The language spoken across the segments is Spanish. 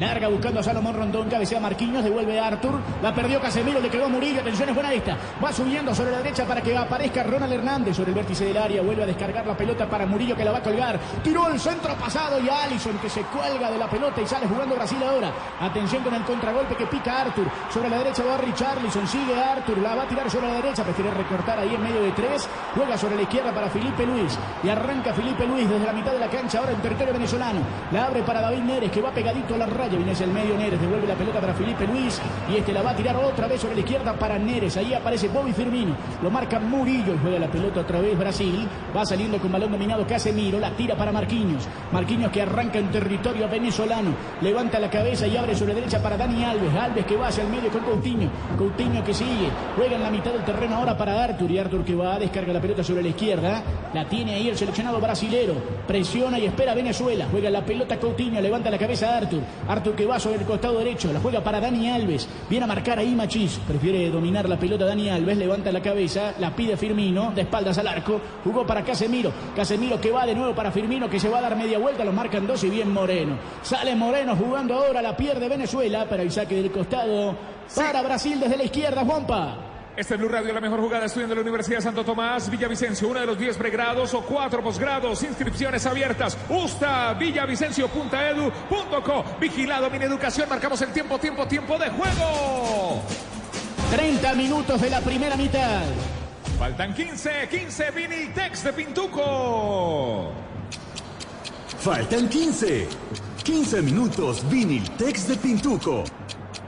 Larga buscando a Salomón Rondón, cabecea Marquinhos, devuelve a Artur, la perdió Casemiro, le quedó Murillo, atención es buena esta, va subiendo sobre la derecha para que aparezca Ronald Hernández sobre el vértice del área, vuelve a descargar la pelota para Murillo que la va a colgar, tiró el centro pasado y Allison que se cuelga de la pelota y sale jugando Brasil ahora, atención con el contragolpe que pica Artur, sobre la derecha va Richarlison, sigue Artur, la va a tirar sobre la derecha, prefiere recortar ahí en medio de tres, juega sobre la izquierda para Felipe Luis y arranca Felipe Luis desde la mitad de la cancha ahora en territorio venezolano, la abre para David Neres que va pegadito a la raya, viene hacia el medio Neres, devuelve la pelota para Felipe Luis y este la va a tirar otra vez sobre la izquierda para Neres. Ahí aparece Bobby Firmino, lo marca Murillo y juega la pelota otra vez Brasil. Va saliendo con balón dominado Casemiro, la tira para Marquinhos. Marquinhos que arranca en territorio venezolano, levanta la cabeza y abre sobre la derecha para Dani Alves. Alves que va hacia el medio con Coutinho. Coutinho que sigue, juega en la mitad del terreno ahora para Artur y Artur que va, descarga la pelota sobre la izquierda. La tiene ahí el seleccionado brasilero, presiona y espera Venezuela. Juega la pelota Coutinho, levanta la cabeza Artur. Artur que va sobre el costado derecho, la juega para Dani Alves, viene a marcar ahí Machís, prefiere dominar la pelota Dani Alves, levanta la cabeza, la pide Firmino, de espaldas al arco, jugó para Casemiro, Casemiro que va de nuevo para Firmino, que se va a dar media vuelta, lo marcan dos y bien Moreno. Sale Moreno jugando ahora, la pierde Venezuela, para el saque del costado, para Brasil desde la izquierda, Juanpa. Este es Blue Radio, la mejor jugada estudiando la Universidad de Santo Tomás, Villavicencio, uno de los 10 pregrados o cuatro posgrados, inscripciones abiertas, usta, villavicencio.edu.co, vigilado, mi educación, marcamos el tiempo, tiempo, tiempo de juego. 30 minutos de la primera mitad. Faltan 15, 15, Vinitex de Pintuco. Faltan 15, 15 minutos, Viniltex de Pintuco.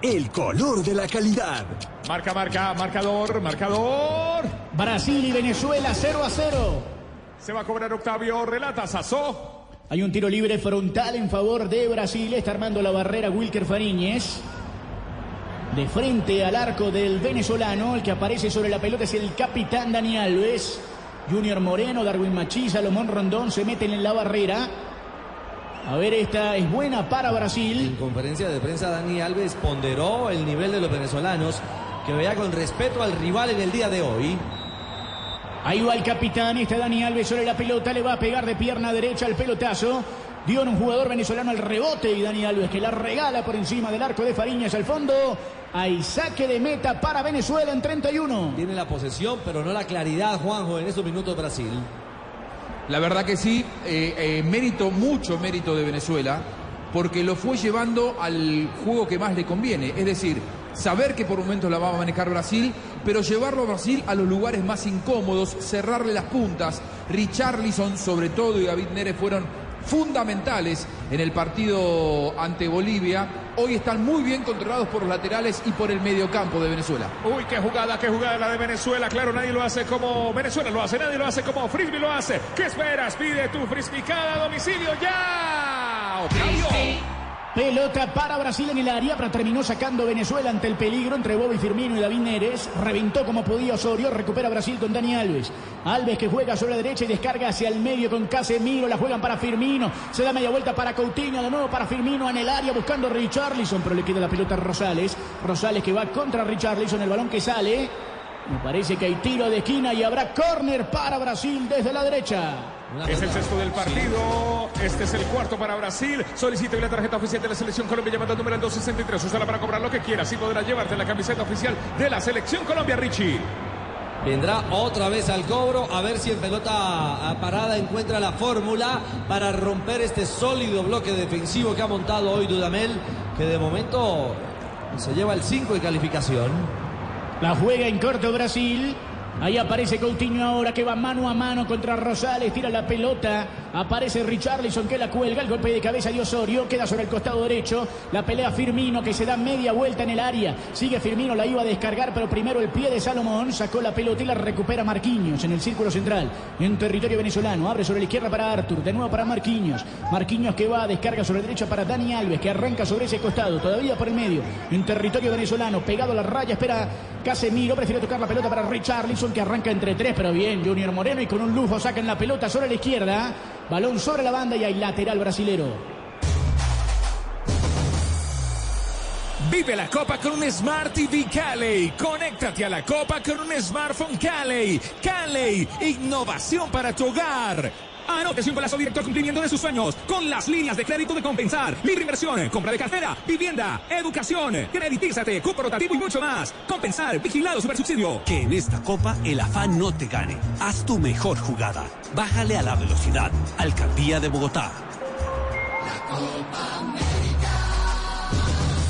El color de la calidad. Marca, marca, marcador, marcador. Brasil y Venezuela 0 a 0. Se va a cobrar Octavio, relata Sazó. Hay un tiro libre frontal en favor de Brasil. Está armando la barrera Wilker Fariñez. De frente al arco del venezolano. El que aparece sobre la pelota es el capitán Dani Alves. Junior Moreno, Darwin Machí, Salomón Rondón se meten en la barrera. A ver, esta es buena para Brasil. En conferencia de prensa, Dani Alves ponderó el nivel de los venezolanos, que veía con respeto al rival en el día de hoy. Ahí va el capitán, está Dani Alves sobre la pelota, le va a pegar de pierna derecha el pelotazo. Dio un jugador venezolano el rebote y Dani Alves que la regala por encima del arco de Fariñas al fondo. Hay saque de meta para Venezuela en 31. Tiene la posesión, pero no la claridad, Juanjo, en estos minutos Brasil. La verdad que sí, eh, eh, mérito, mucho mérito de Venezuela, porque lo fue llevando al juego que más le conviene. Es decir, saber que por momentos la va a manejar Brasil, pero llevarlo a Brasil a los lugares más incómodos, cerrarle las puntas. Richarlison, sobre todo, y David Neres fueron fundamentales en el partido ante Bolivia. Hoy están muy bien controlados por los laterales y por el mediocampo de Venezuela. Uy, qué jugada, qué jugada la de Venezuela. Claro, nadie lo hace como Venezuela lo hace, nadie lo hace como Frisbee lo hace. ¿Qué esperas? Pide tu Frisbee cada domicilio ya. Octavio. Pelota para Brasil en el área, pero terminó sacando Venezuela ante el peligro entre Bobby Firmino y David Neres. Reventó como podía Osorio, recupera Brasil con Dani Alves. Alves que juega sobre la derecha y descarga hacia el medio con Casemiro. La juegan para Firmino. Se da media vuelta para Coutinho, de nuevo para Firmino en el área buscando a Richarlison, pero le queda la pelota a Rosales. Rosales que va contra Richarlison, el balón que sale. Me parece que hay tiro de esquina y habrá córner para Brasil desde la derecha. Es el sexto del partido. Este es el cuarto para Brasil. Solicite la tarjeta oficial de la Selección Colombia llamando al número 263. Úsala para cobrar lo que quiera. Así podrá llevarte la camiseta oficial de la Selección Colombia, Richie. Vendrá otra vez al cobro a ver si en pelota parada encuentra la fórmula para romper este sólido bloque defensivo que ha montado hoy Dudamel, que de momento se lleva el 5 de calificación. La juega en corto Brasil. Ahí aparece Coutinho ahora que va mano a mano contra Rosales, tira la pelota, aparece Richarlison que la cuelga, el golpe de cabeza de Osorio, queda sobre el costado derecho, la pelea Firmino que se da media vuelta en el área, sigue Firmino, la iba a descargar, pero primero el pie de Salomón, sacó la pelota y la recupera Marquinhos en el círculo central, en territorio venezolano, abre sobre la izquierda para Artur, de nuevo para Marquinhos, Marquinhos que va, descarga sobre la derecha para Dani Alves, que arranca sobre ese costado, todavía por el medio, en territorio venezolano, pegado a la raya, espera Casemiro, prefiere tocar la pelota para Richarlison que arranca entre tres, pero bien, Junior Moreno y con un lujo sacan la pelota sobre la izquierda. Balón sobre la banda y hay lateral brasilero. Vive la Copa con un Smart TV Cali. Conéctate a la Copa con un smartphone Cali. Cali, innovación para tu hogar. Anótese un golazo directo al cumplimiento de sus sueños con las líneas de crédito de Compensar. Libre inversión, compra de cartera, vivienda, educación, creditízate, cupo rotativo y mucho más. Compensar, vigilado subsidio. Que en esta copa el afán no te gane. Haz tu mejor jugada. Bájale a la velocidad. Alcaldía de Bogotá.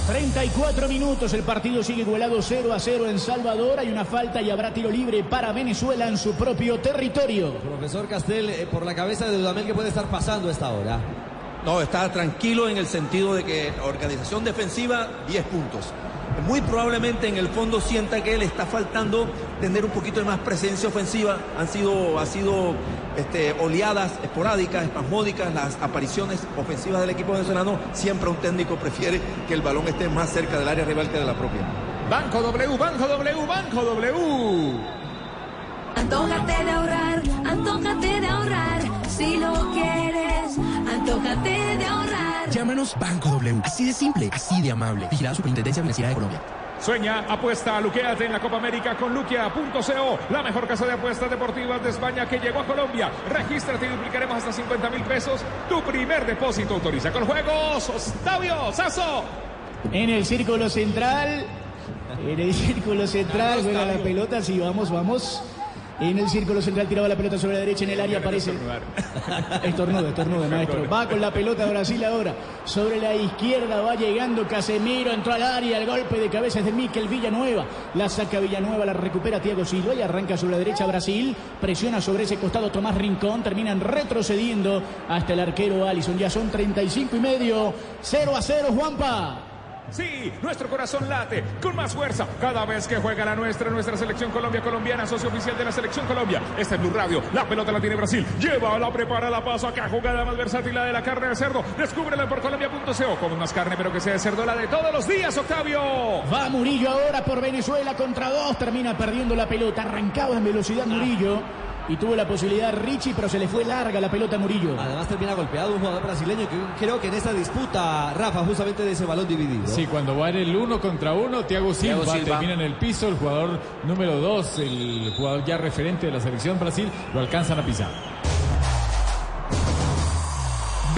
34 minutos, el partido sigue igualado 0 a 0 en Salvador. Hay una falta y habrá tiro libre para Venezuela en su propio territorio. Profesor Castel, eh, por la cabeza de Dudamel, ¿qué puede estar pasando a esta hora? No, está tranquilo en el sentido de que organización defensiva, 10 puntos. Muy probablemente en el fondo sienta que le está faltando tener un poquito de más presencia ofensiva. Han sido, ha sido este, oleadas esporádicas, espasmódicas, las apariciones ofensivas del equipo venezolano. Siempre un técnico prefiere que el balón esté más cerca del área rival que de la propia. Banco W, Banco W, Banco W. Antójate de ahorrar, antójate de ahorrar, si lo quieres, antójate de ahorrar. Llámanos Banco W, así de simple, así de amable. Vigilado Superintendencia Financiera de Colombia. Sueña, apuesta, luqueate en la Copa América con luquea.co, la mejor casa de apuestas deportivas de España que llegó a Colombia. Regístrate y duplicaremos hasta 50 mil pesos. Tu primer depósito autoriza con juegos. Octavio Sazo. En el círculo central, en el círculo central juega la pelota, sí, vamos, vamos. En el círculo central tiraba la pelota sobre la derecha en el área, aparece. Estornudo, estornudo, maestro. Va con la pelota Brasil ahora. Sobre la izquierda va llegando Casemiro, entró al área, el golpe de cabeza es de Miquel Villanueva. La saca Villanueva, la recupera Thiago Silva y arranca sobre la derecha Brasil. Presiona sobre ese costado Tomás Rincón. Terminan retrocediendo hasta el arquero Alison. Ya son 35 y medio. 0 a 0, Juanpa. Sí, nuestro corazón late con más fuerza cada vez que juega la nuestra, nuestra selección Colombia colombiana, socio oficial de la selección Colombia. Este es Blue Radio, la pelota la tiene Brasil. Lleva, la prepara, la paso acá, jugada más versátil la de la carne de cerdo. Descúbrela por colombia.co. Como más carne, pero que sea de cerdo la de todos los días, Octavio. Va Murillo ahora por Venezuela contra dos. Termina perdiendo la pelota. Arrancaba en velocidad Murillo. Y tuvo la posibilidad Richie, pero se le fue larga la pelota a Murillo. Además termina golpeado un jugador brasileño que creo que en esta disputa, Rafa, justamente de ese balón dividido. Sí, cuando va en el uno contra uno, Thiago Silva, Silva. termina en el piso, el jugador número dos, el jugador ya referente de la selección Brasil, lo alcanzan a pisar.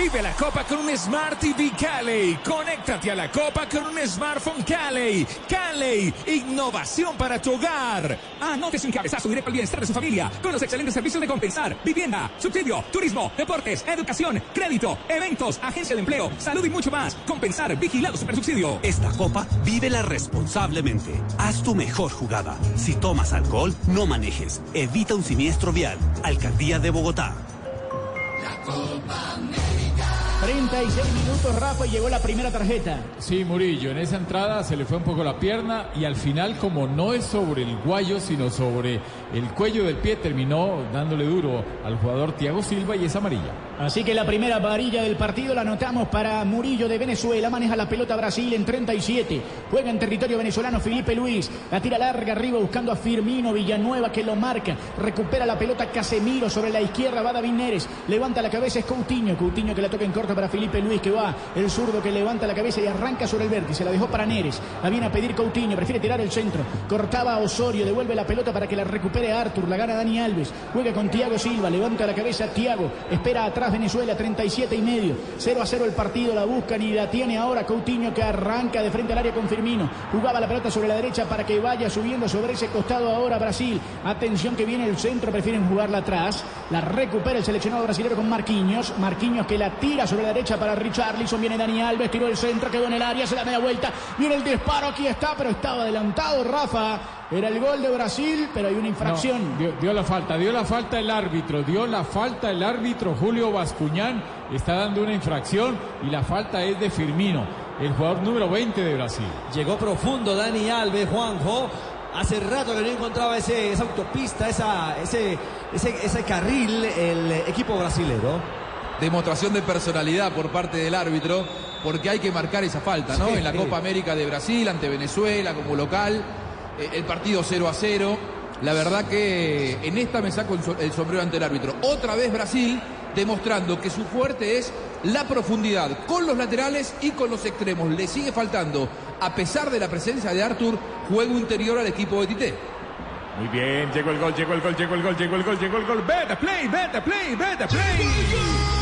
Vive la Copa con un Smart TV Cali. Conéctate a la Copa con un smartphone Cali. Cali, innovación para tu hogar. Anótese un cabezazo directo al bienestar de su familia con los excelentes servicios de compensar, vivienda, subsidio, turismo, deportes, educación, crédito, eventos, agencia de empleo, salud y mucho más. Compensar, vigilado supersubsidio. Esta copa, vívela responsablemente. Haz tu mejor jugada. Si tomas alcohol, no manejes. Evita un siniestro vial. Alcaldía de Bogotá. 36 minutos, Rafa, y llegó la primera tarjeta. Sí, Murillo, en esa entrada se le fue un poco la pierna y al final, como no es sobre el guayo, sino sobre el cuello del pie, terminó dándole duro al jugador Thiago Silva y es amarilla. Así que la primera varilla del partido la anotamos para Murillo de Venezuela. Maneja la pelota Brasil en 37. Juega en territorio venezolano Felipe Luis. La tira larga arriba buscando a Firmino Villanueva que lo marca. Recupera la pelota Casemiro sobre la izquierda. Va David Neres. Levanta la cabeza es Coutinho. Coutinho que la toca en corto para Felipe Luis que va. El zurdo que levanta la cabeza y arranca sobre el vértice. La dejó para Neres. La viene a pedir Coutinho. Prefiere tirar el centro. Cortaba a Osorio. Devuelve la pelota para que la recupere Artur. La gana Dani Alves. Juega con Thiago Silva. Levanta la cabeza Thiago. Espera atrás Venezuela. 37 y medio. 0 a 0 el partido. La buscan y la tiene ahora Coutinho que arranca de frente al área con Firmino. Jugaba la pelota sobre la derecha para que vaya subiendo sobre ese costado ahora Brasil. Atención que viene el centro. Prefieren jugarla atrás. La recupera el seleccionado brasileño con Marquinhos. Marquinhos que la tira sobre la derecha para Richarlison. Viene Dani Alves. Tiró el centro. Quedó en el área. Se da media vuelta. Viene el disparo. Aquí está. Pero estaba adelantado Rafa. Era el gol de Brasil. Pero hay una infracción. No, dio, dio la falta, dio la falta el árbitro, dio la falta el árbitro Julio Bascuñán. Está dando una infracción y la falta es de Firmino, el jugador número 20 de Brasil. Llegó profundo Dani Alves, Juanjo. Hace rato que no encontraba ese, esa autopista, esa, ese, ese, ese carril, el equipo brasilero. Demostración de personalidad por parte del árbitro, porque hay que marcar esa falta, ¿no? Sí. En la Copa América de Brasil, ante Venezuela, como local, el partido 0 a 0. La verdad que en esta me saco el so- el sombrero ante el árbitro. Otra vez Brasil demostrando que su fuerte es la profundidad con los laterales y con los extremos. Le sigue faltando, a pesar de la presencia de Artur, juego interior al equipo de Tite. Muy bien, llegó el gol, llegó el gol, llegó el gol, llegó el gol, llegó el gol. Vete, play, vete, play, vete, play.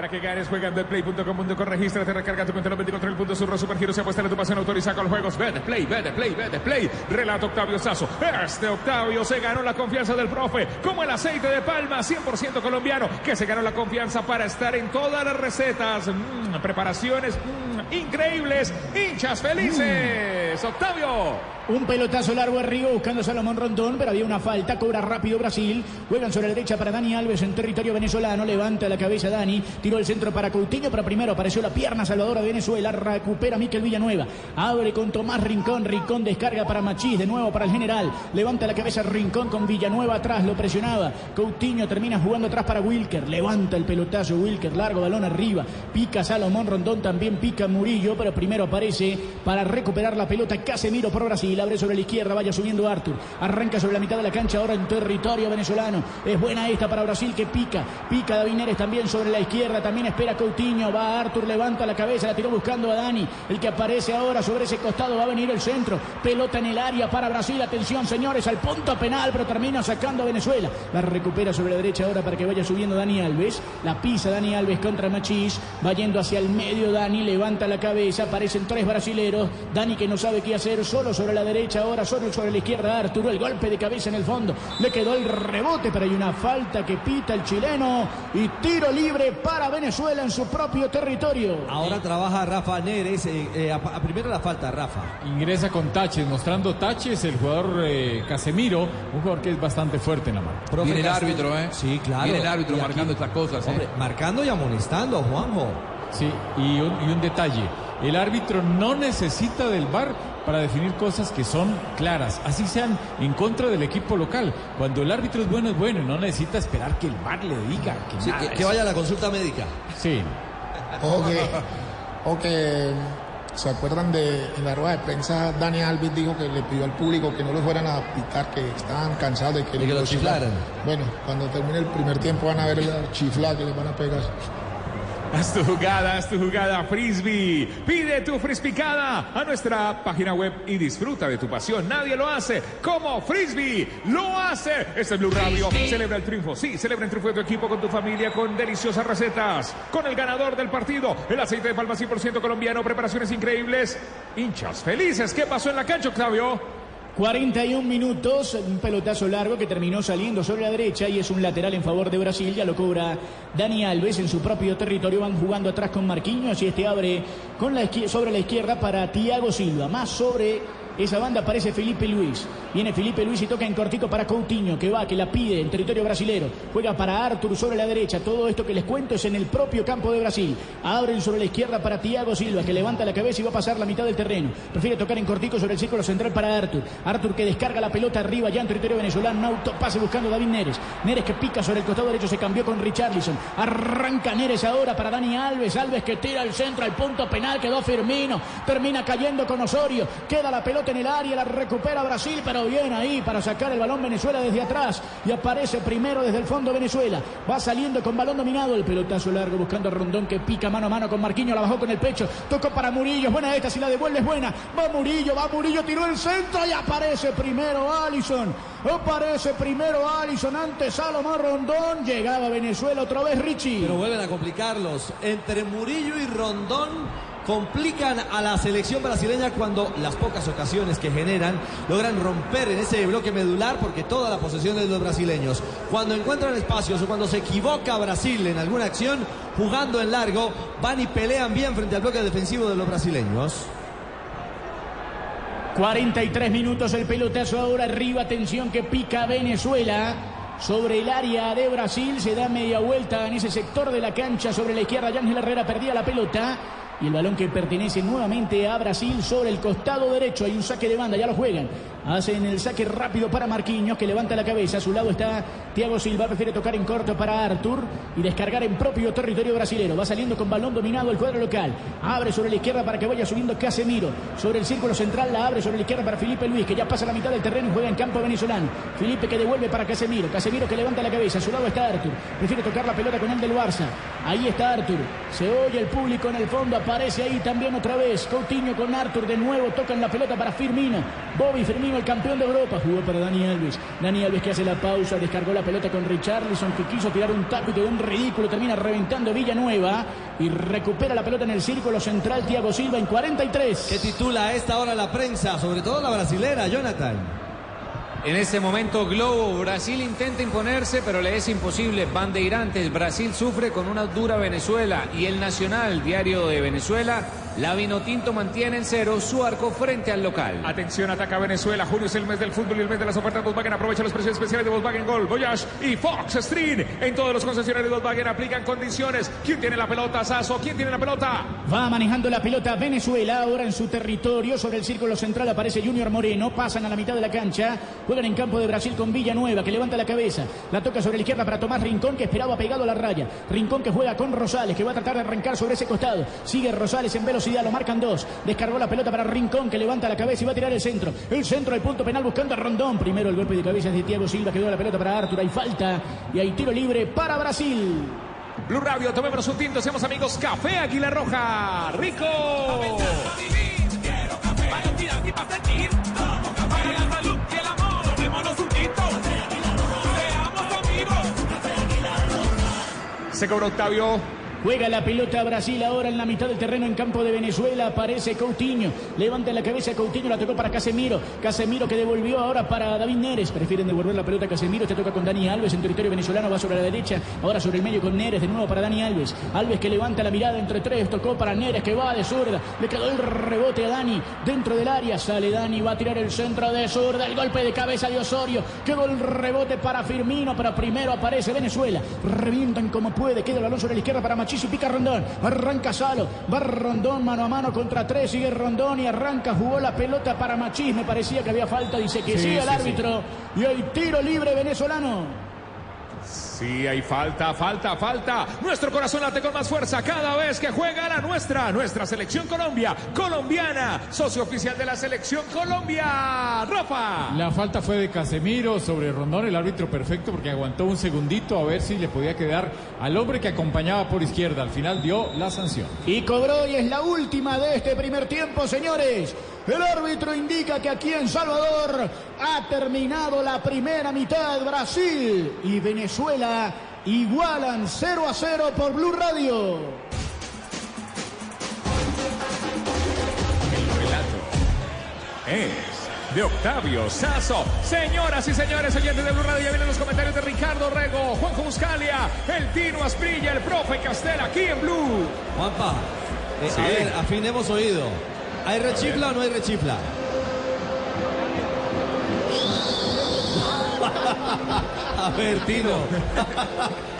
Para que ganes, juega en betplay.com.co, regístrate, recarga tu cuenta 94 el punto surro, supergiros y apuesta a tu pasión, autoriza con juegos. Betplay, Betplay, Betplay. Relato Octavio Sazo. Este Octavio se ganó la confianza del profe, como el aceite de palma, 100% colombiano, que se ganó la confianza para estar en todas las recetas, mm, preparaciones mm, increíbles, hinchas felices. Octavio. Un pelotazo largo arriba buscando a Salomón Rondón, pero había una falta. Cobra rápido Brasil. Juegan sobre la derecha para Dani Alves en territorio venezolano. Levanta la cabeza Dani. Tiró el centro para Coutinho, pero primero apareció la pierna salvadora de Venezuela. Recupera Miquel Villanueva. Abre con Tomás Rincón. Rincón descarga para Machís. De nuevo para el general. Levanta la cabeza Rincón con Villanueva atrás. Lo presionaba. Coutinho termina jugando atrás para Wilker. Levanta el pelotazo Wilker. Largo balón arriba. Pica Salomón Rondón. También pica Murillo, pero primero aparece para recuperar la pelota Casemiro por Brasil abre sobre la izquierda, vaya subiendo Artur. Arranca sobre la mitad de la cancha ahora en territorio venezolano. Es buena esta para Brasil que pica. Pica David Neres también sobre la izquierda. También espera Coutinho. Va Artur, levanta la cabeza, la tiró buscando a Dani. El que aparece ahora sobre ese costado va a venir el centro. Pelota en el área para Brasil. Atención, señores, al punto penal, pero termina sacando a Venezuela. La recupera sobre la derecha ahora para que vaya subiendo Dani Alves. La pisa Dani Alves contra Machís. Va yendo hacia el medio Dani. Levanta la cabeza. Aparecen tres brasileros. Dani que no sabe qué hacer. Solo sobre la derecha ahora, solo sobre la izquierda Arturo, el golpe de cabeza en el fondo, le quedó el rebote, pero hay una falta que pita el chileno y tiro libre para Venezuela en su propio territorio. Ahora trabaja Rafa Neres, eh, eh, a, a primero la falta, Rafa. Ingresa con taches, mostrando taches el jugador eh, Casemiro, un jugador que es bastante fuerte en la mano. Profe Viene el árbitro, ¿eh? Sí, claro. Viene el árbitro aquí- marcando estas cosas, ¿eh? Hombre, marcando y amonestando, Juanjo. Sí, y un, y un detalle, el árbitro no necesita del VAR para definir cosas que son claras, así sean en contra del equipo local. Cuando el árbitro es bueno, es bueno y no necesita esperar que el VAR le diga que, Sí, nada que, vaya a la consulta médica. Sí. O que, o que se acuerdan de en la rueda de prensa Dani Alves dijo que le pidió al público que no los fueran a pitar, que estaban cansados de que, De que lo los chiflaran. Bueno, cuando termine el primer tiempo van a ver la chifla que les van a pegar. Haz tu jugada, haz tu jugada Frisbee. Pide tu frisbicada a nuestra página web y disfruta de tu pasión. Nadie lo hace como Frisbee lo hace. Este es Blue Radio. Celebra el triunfo. Sí, celebra el triunfo de tu equipo con tu familia con deliciosas recetas. Con el ganador del partido, el aceite de palma 100% colombiano, preparaciones increíbles. Hinchas felices. ¿Qué pasó en la cancha, Octavio? 41 minutos, un pelotazo largo que terminó saliendo sobre la derecha y es un lateral en favor de Brasil. Ya lo cobra Dani Alves en su propio territorio. Van jugando atrás con Marquinhos y este abre con la sobre la izquierda para Thiago Silva. Más sobre esa banda aparece Felipe Luis. Viene Felipe Luis y toca en cortico para Coutinho, que va, que la pide en territorio brasilero. Juega para Artur sobre la derecha. Todo esto que les cuento es en el propio campo de Brasil. Abren sobre la izquierda para Thiago Silva, que levanta la cabeza y va a pasar la mitad del terreno. Prefiere tocar en cortico sobre el círculo central para Artur. Artur que descarga la pelota arriba ya en territorio venezolano. Autopase buscando a David Neres. Neres que pica sobre el costado derecho, se cambió con Richarlison. Arranca Neres ahora para Dani Alves. Alves que tira al centro, al punto penal. Quedó Firmino. Termina cayendo con Osorio. Queda la pelota en el área, la recupera Brasil, pero bien ahí para sacar el balón Venezuela desde atrás. Y aparece primero desde el fondo Venezuela. Va saliendo con balón dominado. El pelotazo largo buscando a Rondón que pica mano a mano con Marquinhos. La bajó con el pecho. Tocó para Murillo. Buena esta. Si la devuelve es buena. Va Murillo, va Murillo. Tiró el centro y aparece primero Allison. Aparece primero Allison ante Salomón Rondón. Llegaba Venezuela otra vez Richie. Pero vuelven a complicarlos. Entre Murillo y Rondón complican a la selección brasileña cuando las pocas ocasiones que generan logran romper en ese bloque medular porque toda la posesión es de los brasileños. Cuando encuentran espacios o cuando se equivoca Brasil en alguna acción, jugando en largo, van y pelean bien frente al bloque defensivo de los brasileños. 43 minutos el pelotazo ahora arriba, atención que pica Venezuela. Sobre el área de Brasil se da media vuelta en ese sector de la cancha sobre la izquierda. Ángel Herrera perdía la pelota. Y el balón que pertenece nuevamente a Brasil sobre el costado derecho. Hay un saque de banda, ya lo juegan. Hacen el saque rápido para Marquinhos, que levanta la cabeza. A su lado está Thiago Silva, prefiere tocar en corto para Artur y descargar en propio territorio brasilero. Va saliendo con balón dominado el cuadro local. Abre sobre la izquierda para que vaya subiendo Casemiro. Sobre el círculo central la abre sobre la izquierda para Felipe Luis, que ya pasa la mitad del terreno y juega en campo venezolano. Felipe que devuelve para Casemiro. Casemiro que levanta la cabeza. A su lado está Artur. Prefiere tocar la pelota con el del Barça. Ahí está Arthur. Se oye el público en el fondo. Aparece ahí también otra vez. Coutinho con Arthur de nuevo. Tocan la pelota para Firmino. Bobby Firmino, el campeón de Europa. Jugó para Dani Alves. Dani Alves que hace la pausa. Descargó la pelota con Richarlison que quiso tirar un taco y quedó un ridículo. Termina reventando Villanueva. Y recupera la pelota en el círculo central. Thiago Silva en 43. Que titula a esta hora la prensa, sobre todo la brasilera, Jonathan. En este momento Globo, Brasil intenta imponerse, pero le es imposible. Bandeirantes, Brasil sufre con una dura Venezuela y el Nacional, diario de Venezuela, la Vinotinto mantiene en cero su arco frente al local. Atención, ataca Venezuela. Junio es el mes del fútbol y el mes de las ofertas Volkswagen. Aprovecha los precios especiales de Volkswagen Gol, Voyage y Fox Stream. En todos los concesionarios Volkswagen aplican condiciones. ¿Quién tiene la pelota, Sazo? ¿Quién tiene la pelota? Va manejando la pelota Venezuela ahora en su territorio. Sobre el círculo central aparece Junior Moreno. Pasan a la mitad de la cancha. Juegan en campo de Brasil con Villanueva que levanta la cabeza. La toca sobre la izquierda para Tomás Rincón que esperaba pegado a la raya. Rincón que juega con Rosales que va a tratar de arrancar sobre ese costado. Sigue Rosales en velocidad. Lo marcan dos. Descargó la pelota para Rincón que levanta la cabeza y va a tirar el centro. El centro del punto penal buscando a Rondón. Primero el golpe de cabeza de Thiago Silva. Quedó la pelota para Artur. Hay falta y hay tiro libre para Brasil. Blue Radio, tomémonos un tinto, seamos amigos. Café Águila Roja. ¡Rico! Se cobra Octavio. Juega la pelota Brasil ahora en la mitad del terreno en campo de Venezuela. Aparece Coutinho. Levanta la cabeza Coutinho. La tocó para Casemiro. Casemiro que devolvió ahora para David Neres. Prefieren devolver la pelota a Casemiro. Este toca con Dani Alves en territorio venezolano. Va sobre la derecha. Ahora sobre el medio con Neres. De nuevo para Dani Alves. Alves que levanta la mirada entre tres. Tocó para Neres que va de zurda. Le quedó el rebote a Dani dentro del área. Sale Dani. Va a tirar el centro de zurda. El golpe de cabeza de Osorio. Quedó el rebote para Firmino. Pero primero aparece Venezuela. Revientan como puede. Queda el balón sobre la izquierda para Machís y pica Rondón. Arranca Salo. Va Rondón mano a mano contra tres. Sigue Rondón y arranca. Jugó la pelota para Machís. Me parecía que había falta. Dice que Sí, sí, el sí, árbitro. Y hay tiro libre venezolano. Sí, hay falta, falta, falta. Nuestro corazón late con más fuerza cada vez que juega la nuestra, nuestra selección Colombia, colombiana, socio oficial de la selección Colombia. Rafa. La falta fue de Casemiro sobre Rondón, el árbitro perfecto, porque aguantó un segundito a ver si le podía quedar al hombre que acompañaba por izquierda. Al final dio la sanción. Y cobró y es la última de este primer tiempo, señores. El árbitro indica que aquí en Salvador ha terminado la primera mitad. Brasil y Venezuela igualan 0 a 0 por Blue Radio. El relato es de Octavio Sazo. Señoras y señores oyentes de Blue Radio, ya vienen los comentarios de Ricardo Rego, Juanjo Buscalia, el Tino Asprilla, el profe Castel aquí en Blue. Juanpa, eh, Sí. a ver, afinemos oído. ¿Hay rechifla o no hay rechifla? a ver, Tino.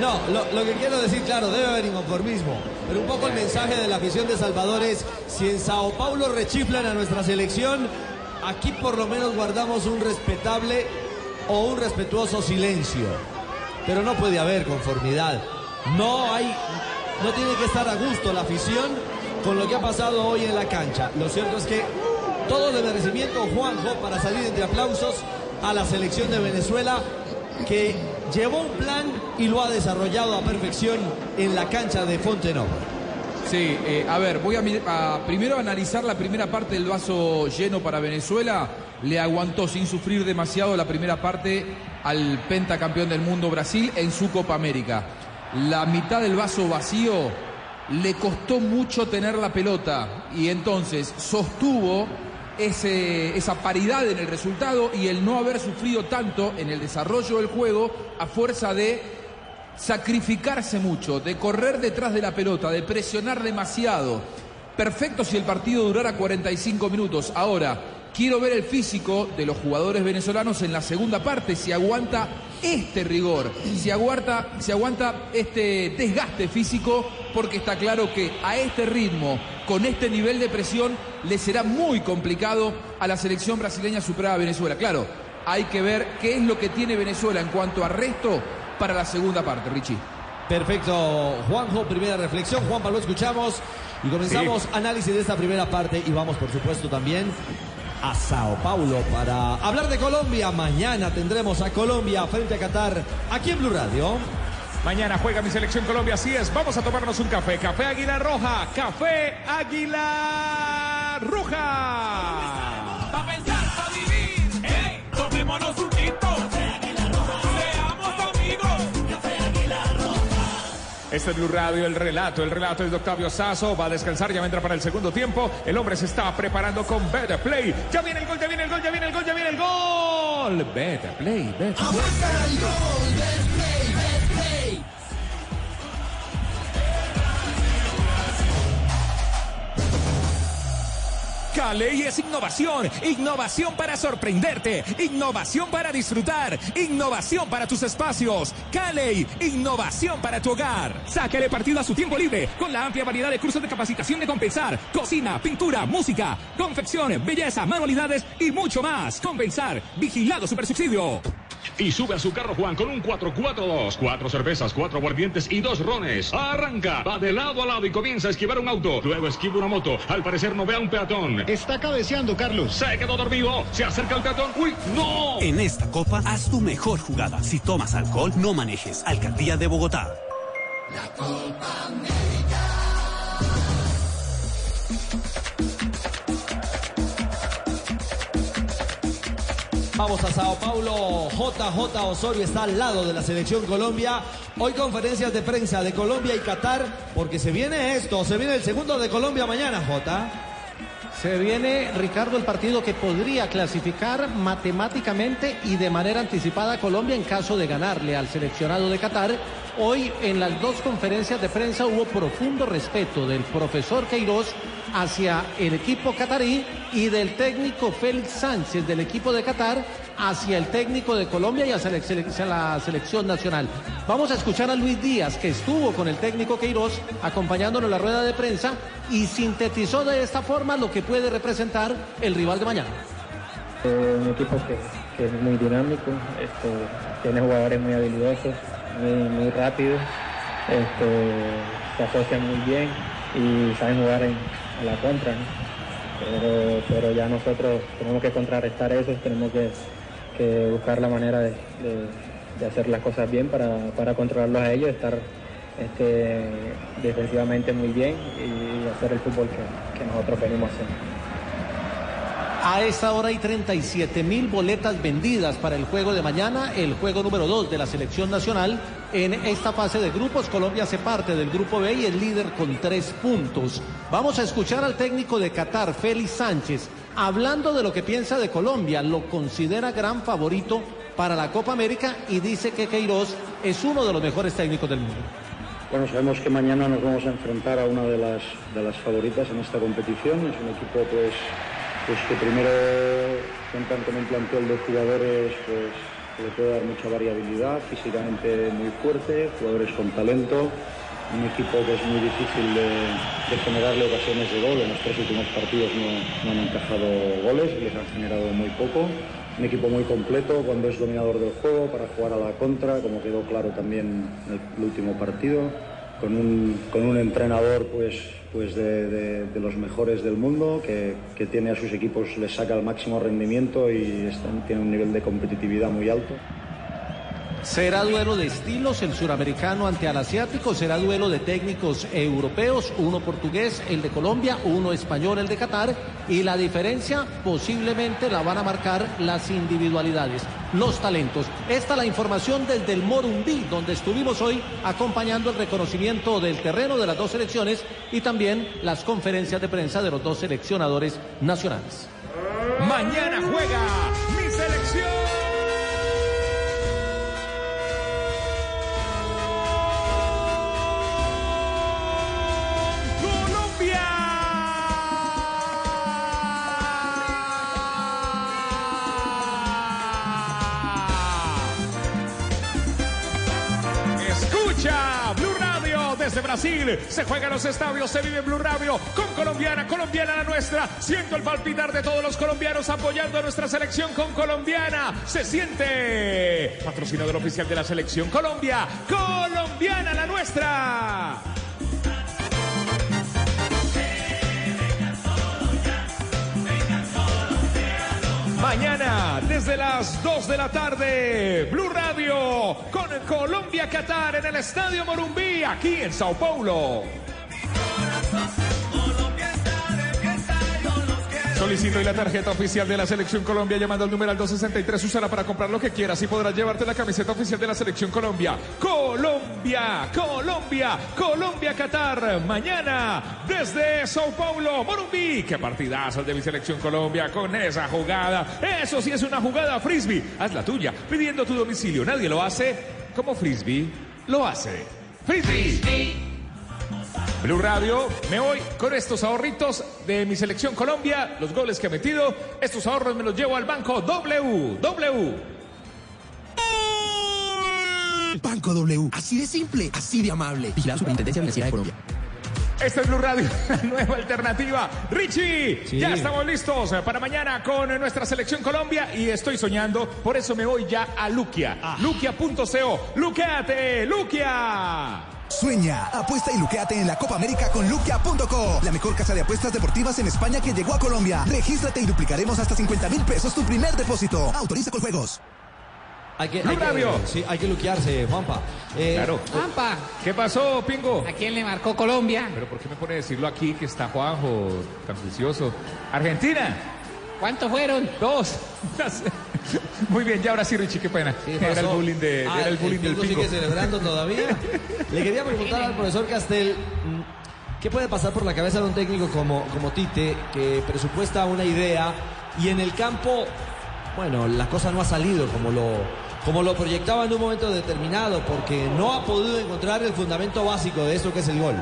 No, lo, que quiero decir, claro, debe haber inconformismo. Pero un poco el mensaje de la afición de Salvador es, si en Sao Paulo rechiflan a nuestra selección, aquí por lo menos guardamos un respetable o un respetuoso silencio. Pero no puede haber conformidad. No hay, no tiene que estar a gusto la afición con lo que ha pasado hoy en la cancha. Lo cierto es que todo de merecimiento, Juanjo, para salir entre aplausos a la selección de Venezuela que llevó un plan y lo ha desarrollado a perfección en la cancha de Fontenova. Sí, eh, a ver, voy a primero analizar la primera parte del vaso lleno para Venezuela. Le aguantó sin sufrir demasiado la primera parte al pentacampeón del mundo Brasil en su Copa América. La mitad del vaso vacío le costó mucho tener la pelota y entonces sostuvo ese- esa paridad en el resultado y el no haber sufrido tanto en el desarrollo del juego a fuerza de sacrificarse mucho, de correr detrás de la pelota, de presionar demasiado. Perfecto si el partido durara 45 minutos. Ahora, quiero ver el físico de los jugadores venezolanos en la segunda parte, si aguanta este rigor, si aguanta, si aguanta este desgaste físico, porque está claro que a este ritmo, con este nivel de presión, le será muy complicado a la selección brasileña superar a Venezuela. Claro, hay que ver qué es lo que tiene Venezuela en cuanto a resto para la segunda parte, Richie. Perfecto, Juanjo, primera reflexión. Juanpa, lo escuchamos y comenzamos Sí. análisis de esta primera parte y vamos, por supuesto, también a Sao Paulo para hablar de Colombia. Mañana tendremos a Colombia frente a Qatar aquí en Blue Radio. Mañana juega mi selección Colombia, así es. Vamos a tomarnos un café. Café Águila Roja. Café Águila Roja. Pa' pensar, pa' vivir. ¡Ey! Tomémonos un Este es Blue Radio, el relato. El relato es de Octavio Sazo. Va a descansar, ya vendrá para el segundo tiempo. El hombre se está preparando con Better Play. Ya viene el gol, ya viene el gol, ya viene el gol, ya viene el gol. Better Play, Better Play. Caley es innovación, innovación para sorprenderte, innovación para disfrutar, innovación para tus espacios. Caley, innovación para tu hogar. Sáquele partido a su tiempo libre con la amplia variedad de cursos de capacitación de compensar, cocina, pintura, música, confección, belleza, manualidades y mucho más. Compensar, vigilado supersubsidio. Y sube a su carro Juan con un 442. Cuatro cervezas, cuatro aguardientes y dos rones. Arranca, va de lado a lado y comienza a esquivar un auto. Luego esquiva una moto. Al parecer no ve a un peatón. Está cabeceando, Carlos. Se quedó dormido. Se acerca el peatón. ¡Uy, no! En esta copa, haz tu mejor jugada. Si tomas alcohol, no manejes. Alcaldía de Bogotá. Vamos a Sao Paulo. JJ Osorio está al lado de la selección Colombia. Hoy conferencias de prensa de Colombia y Qatar, porque se viene esto, se viene el segundo de Colombia mañana, J. Se viene, Ricardo, el partido que podría clasificar matemáticamente y de manera anticipada a Colombia en caso de ganarle al seleccionado de Qatar. Hoy en las dos conferencias de prensa hubo profundo respeto del profesor Queiroz hacia el equipo catarí y del técnico Félix Sánchez del equipo de Qatar hacia el técnico de Colombia y hacia la, selección nacional. Vamos a escuchar a Luis Díaz, que estuvo con el técnico Queiroz acompañándolo en la rueda de prensa y sintetizó de esta forma lo que puede representar el rival de mañana. Un equipo que, es muy dinámico, este, tiene jugadores muy habilidosos, muy, muy rápidos, este, se asocian muy bien y saben jugar en, la contra. Pero, pero ya nosotros tenemos que contrarrestar eso, tenemos que, buscar la manera de, hacer las cosas bien para, para controlarlos a ellos, estar este, defensivamente muy bien y hacer el fútbol que, que nosotros venimos haciendo. A esta hora hay 37 mil boletas vendidas para el juego de mañana, el juego número 2 de la selección nacional. En esta fase de grupos, Colombia hace parte del grupo B y es líder con tres puntos. Vamos a escuchar al técnico de Qatar, Félix Sánchez, hablando de lo que piensa de Colombia. Lo considera gran favorito para la Copa América y dice que Queiroz es uno de los mejores técnicos del mundo. Bueno, sabemos que mañana nos vamos a enfrentar a una de las, favoritas en esta competición. Es un equipo pues, pues que primero cuentan con un plantel de jugadores pues, le puede dar mucha variabilidad, físicamente muy fuerte, jugadores con talento. Un equipo que es muy difícil de, generarle ocasiones de gol. En los tres últimos partidos no, no han encajado goles, les han generado muy poco. Un equipo muy completo cuando es dominador del juego para jugar a la contra, como quedó claro también en el último partido, con un, con un entrenador pues, pues de, de- los mejores del mundo, que, que tiene a sus equipos, les saca el máximo rendimiento y tiene un nivel de competitividad muy alto. Será duelo de estilos, el suramericano ante el asiático, será duelo de técnicos europeos, uno portugués, el de Colombia, uno español, el de Qatar, y la diferencia posiblemente la van a marcar las individualidades, los talentos. Esta es la información desde el Morumbí, donde estuvimos hoy acompañando el reconocimiento del terreno de las dos selecciones y también las conferencias de prensa de los dos seleccionadores nacionales. Mañana juega Se juega en los estadios, se vive Blue Radio con colombiana, colombiana la nuestra. Siento el palpitar de todos los colombianos apoyando a nuestra selección con colombiana. Se siente patrocinador oficial de la selección Colombia, colombiana la nuestra. Mañana, desde las 2 de la tarde, Blue Radio con Colombia-Qatar en el Estadio Morumbí, aquí en Sao Paulo. Solicito hoy la tarjeta oficial de la Selección Colombia llamando al numeral 263. Úsala para comprar lo que quieras y podrás llevarte la camiseta oficial de la Selección Colombia. Colombia, Colombia, Colombia, Qatar. Mañana desde Sao Paulo, Morumbí. Qué partidazo el de mi Selección Colombia con esa jugada. Eso sí es una jugada frisbee. Haz la tuya pidiendo tu domicilio. Nadie lo hace como frisbee lo hace. Frisbee. Blue Radio, me voy con estos ahorritos de mi selección Colombia, los goles que he metido. Estos ahorros me los llevo al banco W. W. Banco W. Así de simple, así de amable. Vigilado Superintendencia Financiera de Colombia. Esta es Blue Radio, la nueva alternativa. Richie, Sí. ya estamos listos para mañana con nuestra selección Colombia y estoy soñando, por eso me voy ya a Luquia. Luquia.co. Luqueate, Luquia. Sueña, apuesta y luqueate en la Copa América con luquia.co, la mejor casa de apuestas deportivas en España que llegó a Colombia. Regístrate y duplicaremos hasta 50 mil pesos tu primer depósito. Autoriza con juegos. Hay que, hay sí, hay que luquearse, Juanpa. Eh, Claro. Juanpa, ¿Qué pasó, Pingo? ¿a quién le marcó Colombia? Pero ¿por qué me pone a decirlo aquí que está Juanjo tan juicioso? Argentina. ¿Cuántos fueron? Dos. Muy bien, ya ahora sí, Richie, qué pena. era el bullying, de, Ah, era el bullying del Pingo. sigue celebrando todavía. Le quería preguntar al profesor Castel, mm, ¿qué puede pasar por la cabeza de un técnico como, como Tite, que presupuesta una idea y en el campo, bueno, la cosa no ha salido como lo, como lo proyectaba en un momento determinado, porque no ha podido encontrar el fundamento básico de eso que es el gol?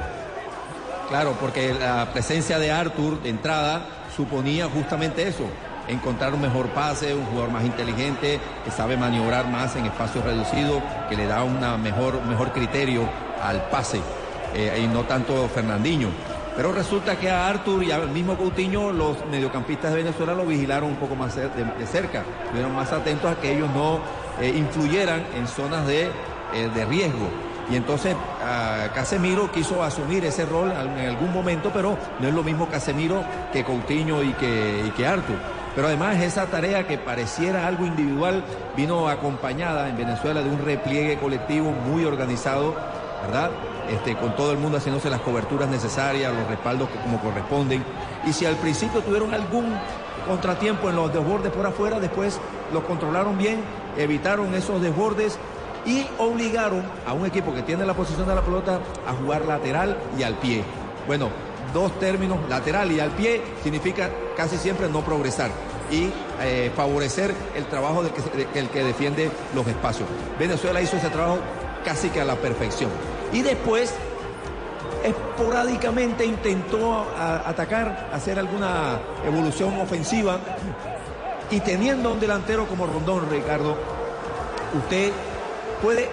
Claro, porque la presencia de Arthur de entrada suponía justamente eso, encontrar un mejor pase, un jugador más inteligente, que sabe maniobrar más en espacios reducidos, que le da un mejor, mejor criterio al pase, eh, y no tanto Fernandinho. Pero resulta que a Arthur y al mismo Coutinho, los mediocampistas de Venezuela lo vigilaron un poco más de cerca, estuvieron más atentos a que ellos no eh, influyeran en zonas de, eh, de riesgo. Y entonces Casemiro quiso asumir ese rol en algún momento, pero no es lo mismo Casemiro que Coutinho y que, y Arthur. Pero además esa tarea que pareciera algo individual vino acompañada en Venezuela de un repliegue colectivo muy organizado, ¿verdad? Este, con todo el mundo haciéndose las coberturas necesarias, los respaldos como corresponden. Y si al principio tuvieron algún contratiempo en los desbordes por afuera, después los controlaron bien, evitaron esos desbordes y obligaron a un equipo que tiene la posición de la pelota a jugar lateral y al pie. Bueno, dos términos, lateral y al pie, significa casi siempre no progresar y eh, favorecer el trabajo del que, el que defiende los espacios. Venezuela hizo ese trabajo casi que a la perfección. Y después, esporádicamente intentó atacar, hacer alguna evolución ofensiva y teniendo un delantero como Rondón, Ricardo, usted puede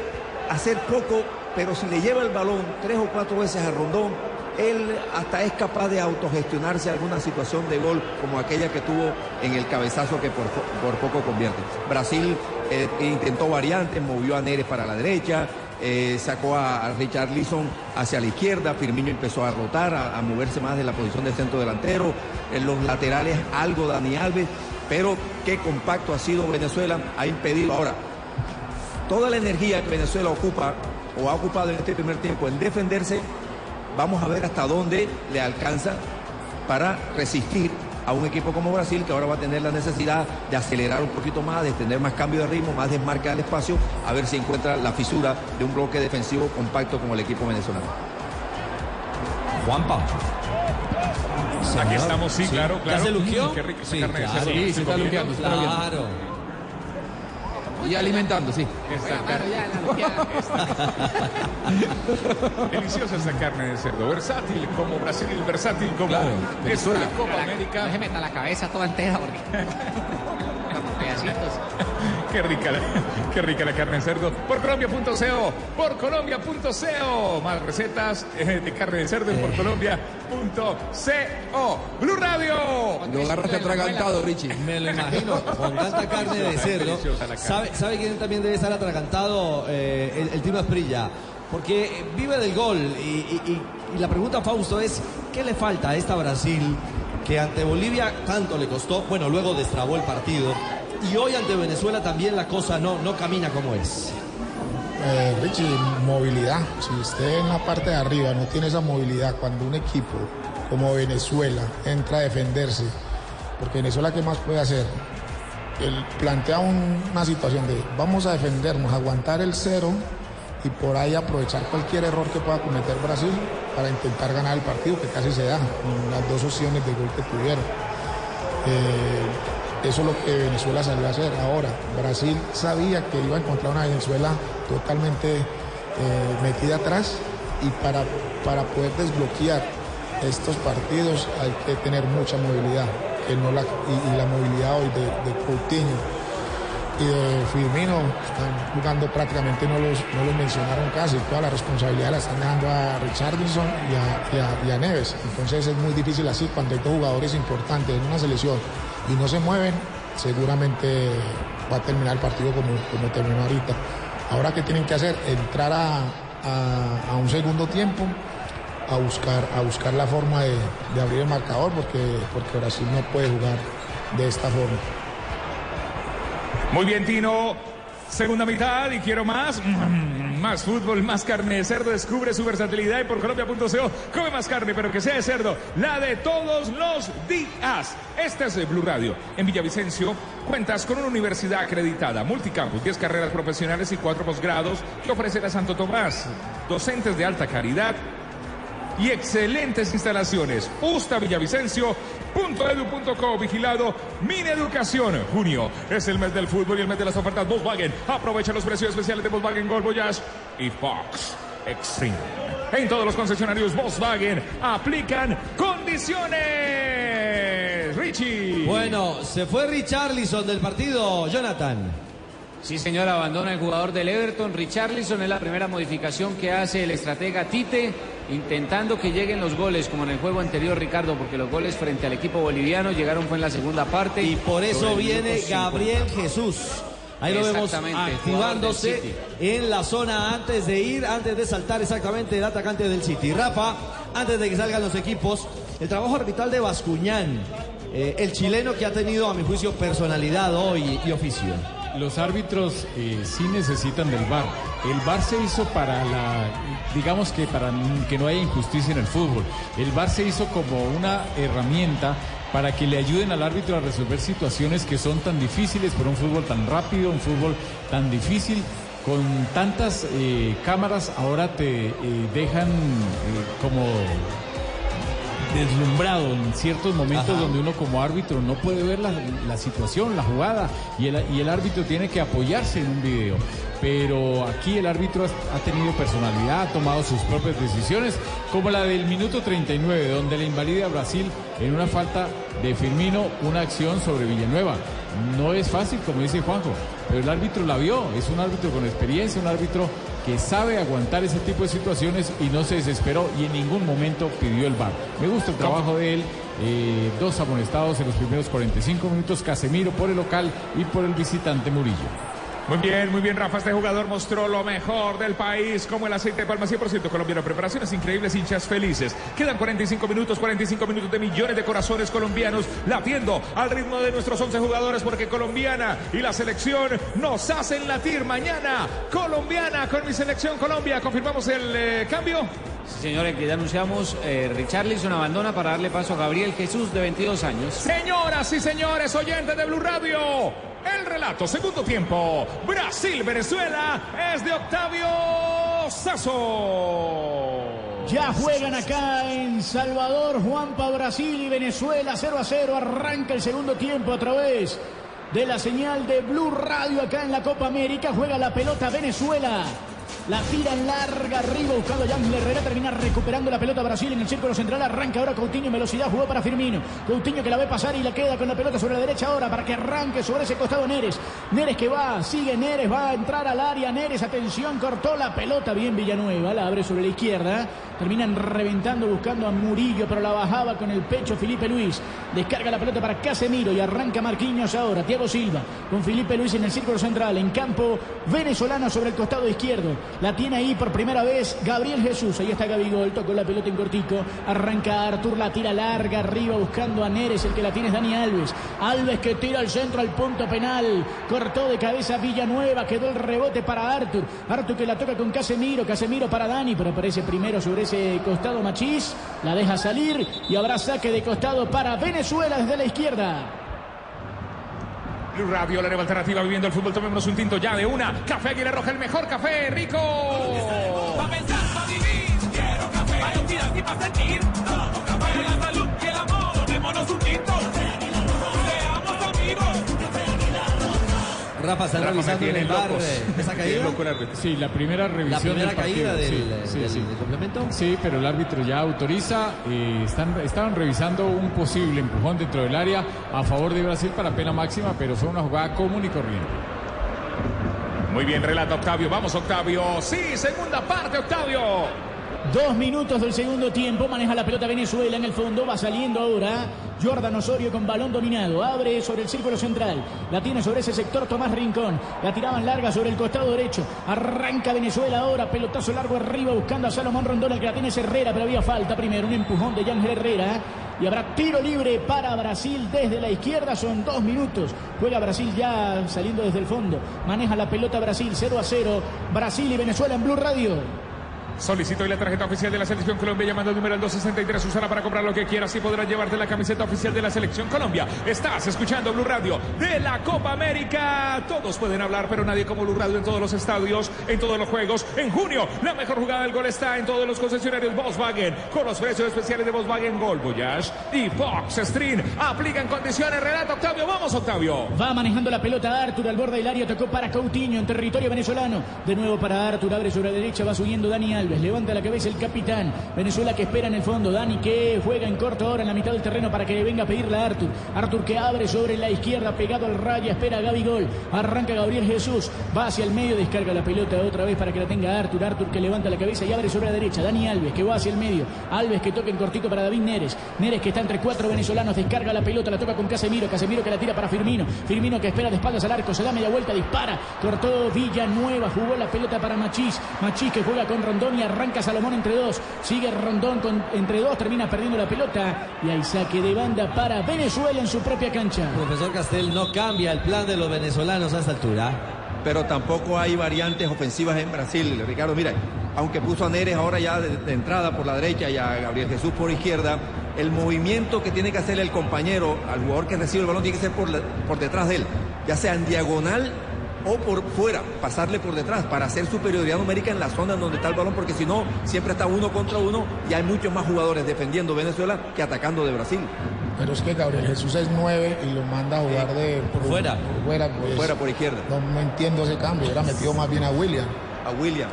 hacer poco, pero si le lleva el balón tres o cuatro veces a Rondón, él hasta es capaz de autogestionarse alguna situación de gol como aquella que tuvo en el cabezazo que por, po- por poco convierte. Brasil eh, intentó variantes, movió a Neres para la derecha, eh, sacó a, Richard Leeson hacia la izquierda, Firmino empezó a rotar, a, a moverse más de la posición del centro delantero, en los laterales algo Dani Alves, pero qué compacto ha sido Venezuela, ha impedido ahora toda la energía que Venezuela ocupa o ha ocupado en este primer tiempo en defenderse, vamos a ver hasta dónde le alcanza para resistir a un equipo como Brasil, que ahora va a tener la necesidad de acelerar un poquito más, de tener más cambio de ritmo, más desmarque al espacio, a ver si encuentra la fisura de un bloque defensivo compacto como el equipo venezolano. Juanpa. Aquí estamos, sí, claro, ¿Ya claro. se luqueó? Qué rica esa Sí, carne de claro. cerdo. Sí, se está comiendo. luqueando, se está luqueando. Claro. Y alimentando, sí. Esta carne. Deliciosa esta carne de cerdo. Versátil como Brasil, versátil como Claro, Venezuela. la Copa América. No se meta la cabeza toda entera porque... pedacitos. Qué rica, la, qué rica la carne de cerdo. Por Colombia.co, por Colombia.co. Más recetas eh, de carne de cerdo en por Colombia.co. Blue Radio. Lo agarraste atragantado, Richie. Me lo imagino, con tanta carne de cerdo. ¿Sabe, sabe quién también debe estar atragantado? Eh, el, el Tino Asprilla. Porque vive del gol. Y- y la pregunta, Fausto, es: ¿qué le falta a esta Brasil que ante Bolivia tanto le costó? Bueno, luego destrabó el partido. Y hoy ante Venezuela también la cosa no, no camina como es. Eh, Richie, movilidad. Si usted en la parte de arriba no tiene esa movilidad, cuando un equipo como Venezuela entra a defenderse, porque Venezuela, ¿qué más puede hacer? Él plantea un- una situación de vamos a defendernos, aguantar el cero y por ahí aprovechar cualquier error que pueda cometer Brasil para intentar ganar el partido, que casi se da, con las dos opciones de gol que tuvieron. Eh, eso es lo que Venezuela salió a hacer. Ahora, Brasil sabía que iba a encontrar una Venezuela totalmente eh, metida atrás y para, para poder desbloquear estos partidos hay que tener mucha movilidad que no la, y, la movilidad hoy de, Coutinho y de Firmino están jugando prácticamente, no los, no los mencionaron casi, toda la responsabilidad la están dejando a Richardson y a- y a Neves. Entonces es muy difícil así cuando hay dos jugadores importantes en una selección y no se mueven, seguramente va a terminar el partido como, como terminó ahorita. Ahora, ¿qué tienen que hacer? Entrar a, a- un segundo tiempo a buscar, a buscar la forma de, de abrir el marcador porque, porque Brasil no puede jugar de esta forma. Muy bien, Tino. Segunda mitad y quiero más. Más fútbol, más carne de cerdo. Descubre su versatilidad y por colombia.co come más carne, pero que sea de cerdo. La de todos los días. Este es Blue Radio. En Villavicencio cuentas con una universidad acreditada, multicampus, 10 carreras profesionales y 4 posgrados que ofrece a Santo Tomás. Docentes de alta calidad y excelentes instalaciones. Ustavillavicencio.edu.co vigilado Mini Educación. Junio es el mes del fútbol y el mes de las ofertas Volkswagen. Aprovecha los precios especiales de Volkswagen Gol Voyage y Fox Extreme. En todos los concesionarios Volkswagen aplican condiciones. Richie. Bueno, se fue Richarlison del partido, Jonathan. Sí, señor, abandona el jugador del Everton. Richarlison es la primera modificación que hace el estratega Tite, intentando que lleguen los goles, como en el juego anterior, Ricardo, porque los goles frente al equipo boliviano llegaron fue en la segunda parte. Y por eso viene Gabriel 50. Jesús. Ahí lo vemos activándose en la zona antes de ir, antes de saltar exactamente el atacante del City. Rafa, antes de que salgan los equipos, el trabajo arbitral de Bascuñán, eh, el chileno que ha tenido a mi juicio personalidad hoy y oficio. Los árbitros eh, sí necesitan del VAR. El VAR se hizo para la, digamos que para que no haya injusticia en el fútbol. El VAR se hizo como una herramienta para que le ayuden al árbitro a resolver situaciones que son tan difíciles por un fútbol tan rápido, un fútbol tan difícil. Con tantas eh, cámaras ahora te eh, dejan eh, como deslumbrado en ciertos momentos Ajá. donde uno como árbitro no puede ver la, la situación, la jugada, y el, y el árbitro tiene que apoyarse en un video. Pero aquí el árbitro ha, ha tenido personalidad, ha tomado sus propias decisiones, como la del minuto 39, donde le invalida a Brasil en una falta de Firmino una acción sobre Villanueva. No es fácil, como dice Juanjo, pero el árbitro la vio, es un árbitro con experiencia, un árbitro que sabe aguantar ese tipo de situaciones y no se desesperó y en ningún momento pidió el VAR. Me gusta el trabajo de él, eh, dos amonestados en los primeros 45 minutos, Casemiro por el local y por el visitante Murillo. Muy bien, muy bien, Rafa. Este jugador mostró lo mejor del país, como el aceite de palma 100% colombiano. Preparaciones increíbles, hinchas felices. Quedan 45 minutos, 45 minutos de millones de corazones colombianos latiendo al ritmo de nuestros 11 jugadores, porque colombiana y la selección nos hacen latir mañana. Colombiana con mi selección Colombia. ¿Confirmamos el eh, cambio? Sí, señor, en que ya anunciamos, eh, Richarlison abandona para darle paso a Gabriel Jesús, de 22 años. Señoras y señores, oyentes de Blue Radio, el relato, segundo tiempo. Brasil-Venezuela es de Octavio Sazo. Ya juegan acá en Salvador, Juanpa, Brasil y Venezuela 0 a 0. Arranca el segundo tiempo a través de la señal de Blue Radio acá en la Copa América. Juega la pelota Venezuela. La tira larga arriba buscando Jan Herrera. Termina recuperando la pelota Brasil en el círculo central. Arranca ahora Coutinho velocidad. Jugó para Firmino. Coutinho que la ve pasar y la queda con la pelota sobre la derecha ahora para que arranque sobre ese costado Neres. Neres que va, sigue Neres, va a entrar al área. Neres, atención, cortó la pelota bien Villanueva. La abre sobre la izquierda. Terminan reventando buscando a Murillo, pero la bajaba con el pecho Felipe Luis. Descarga la pelota para Casemiro y arranca Marquinhos ahora. Thiago Silva con Felipe Luis en el círculo central. En campo venezolano sobre el costado izquierdo. La tiene ahí por primera vez Gabriel Jesús. Ahí está Gabigol, tocó la pelota en cortico. Arranca Artur, la tira larga arriba buscando a Neres. El que la tiene es Dani Alves. Alves que tira al centro al punto penal. Cortó de cabeza Villanueva. Quedó el rebote para Artur. Artur que la toca con Casemiro. Casemiro para Dani, pero aparece primero sobre ese costado Machís. La deja salir y habrá saque de costado para Venezuela desde la izquierda. Blue Radio, la nueva alternativa viviendo el fútbol. Tomémonos un tinto ya de una. Café Aguirre Roja, el mejor café, rico. Pa' pensar, vivir, quiero café. Pa' y pa' sentir, Rafa está revisando en el bar locos. esa Me caída. tiene loco el árbitro. Sí, la primera revisión primera del partido. caída del- sí, del- sí, sí. del complemento. Sí, pero el árbitro ya autoriza. eh, están, estaban revisando un posible empujón dentro del área a favor de Brasil para pena máxima, pero fue una jugada común y corriente. Muy bien, relata Octavio. Vamos, Octavio. Sí, segunda parte, Octavio. Dos minutos del segundo tiempo, maneja la pelota Venezuela en el fondo, va saliendo ahora Jordan Osorio con balón dominado, abre sobre el círculo central, la tiene sobre ese sector Tomás Rincón, la tiraban larga sobre el costado derecho, arranca Venezuela ahora, pelotazo largo arriba buscando a Salomón Rondón, que la tiene es Herrera, pero había falta primero, un empujón de Yángel Herrera. Y habrá tiro libre para Brasil desde la izquierda. Son dos minutos. Juega Brasil ya saliendo desde el fondo. Maneja la pelota Brasil 0 a 0. Brasil y Venezuela en Blue Radio. Solicito hoy la tarjeta oficial de la Selección Colombia llamando al número al 263. Usará para comprar lo que quieras y podrás llevarte la camiseta oficial de la Selección Colombia. Estás escuchando Blue Radio de la Copa América. Todos pueden hablar, pero nadie como Blue Radio en todos los estadios, en todos los juegos. En junio, la mejor jugada del gol está en todos los concesionarios Volkswagen con los precios especiales de Volkswagen Gol Voyage y Fox Stream. Aplican condiciones. Relato Octavio. Vamos, Octavio. Va manejando la pelota Artur al borde del área, tocó para Coutinho en territorio venezolano. De nuevo para Artur, abre sobre la derecha, va subiendo Dani Alves, levanta la cabeza el capitán. Venezuela que espera en el fondo, Dani que juega en corto ahora en la mitad del terreno para que le venga a pedirle a Artur. Artur que abre sobre la izquierda, pegado al raya, espera a Gaby Gol. Arranca Gabriel Jesús, va hacia el medio, descarga la pelota otra vez para que la tenga Artur. Artur que levanta la cabeza y abre sobre la derecha. Dani Alves que va hacia el medio. Alves que toca en cortito para David Neres. Neres que está entre cuatro venezolanos, descarga la pelota, la toca con Casemiro. Casemiro que la tira para Firmino. Firmino que espera de espaldas al arco, se da media vuelta, dispara. Cortó Villanueva, jugó la pelota para Machís. Machís que juega con Rondón y arranca Salomón entre dos. Sigue Rondón con, entre dos, termina perdiendo la pelota. Y hay saque de banda para Venezuela en su propia cancha. Profesor Castel no cambia el plan de los venezolanos a esta altura. Pero tampoco hay variantes ofensivas en Brasil, Ricardo. Mira, aunque puso a Neres ahora ya de, de entrada por la derecha y a Gabriel Jesús por izquierda, el movimiento que tiene que hacer el compañero al jugador que recibe el balón tiene que ser por, la- por detrás de él, ya sea en diagonal o por fuera, pasarle por detrás para hacer superioridad numérica en la zona donde está el balón, porque si no, siempre está uno contra uno y hay muchos más jugadores defendiendo Venezuela que atacando de Brasil. Pero es que Gabriel Jesús es 9 y lo manda a jugar de por, fuera. Por fuera, pues, fuera, por izquierda. No, no entiendo ese cambio. Hubiera metido más bien a William. A William.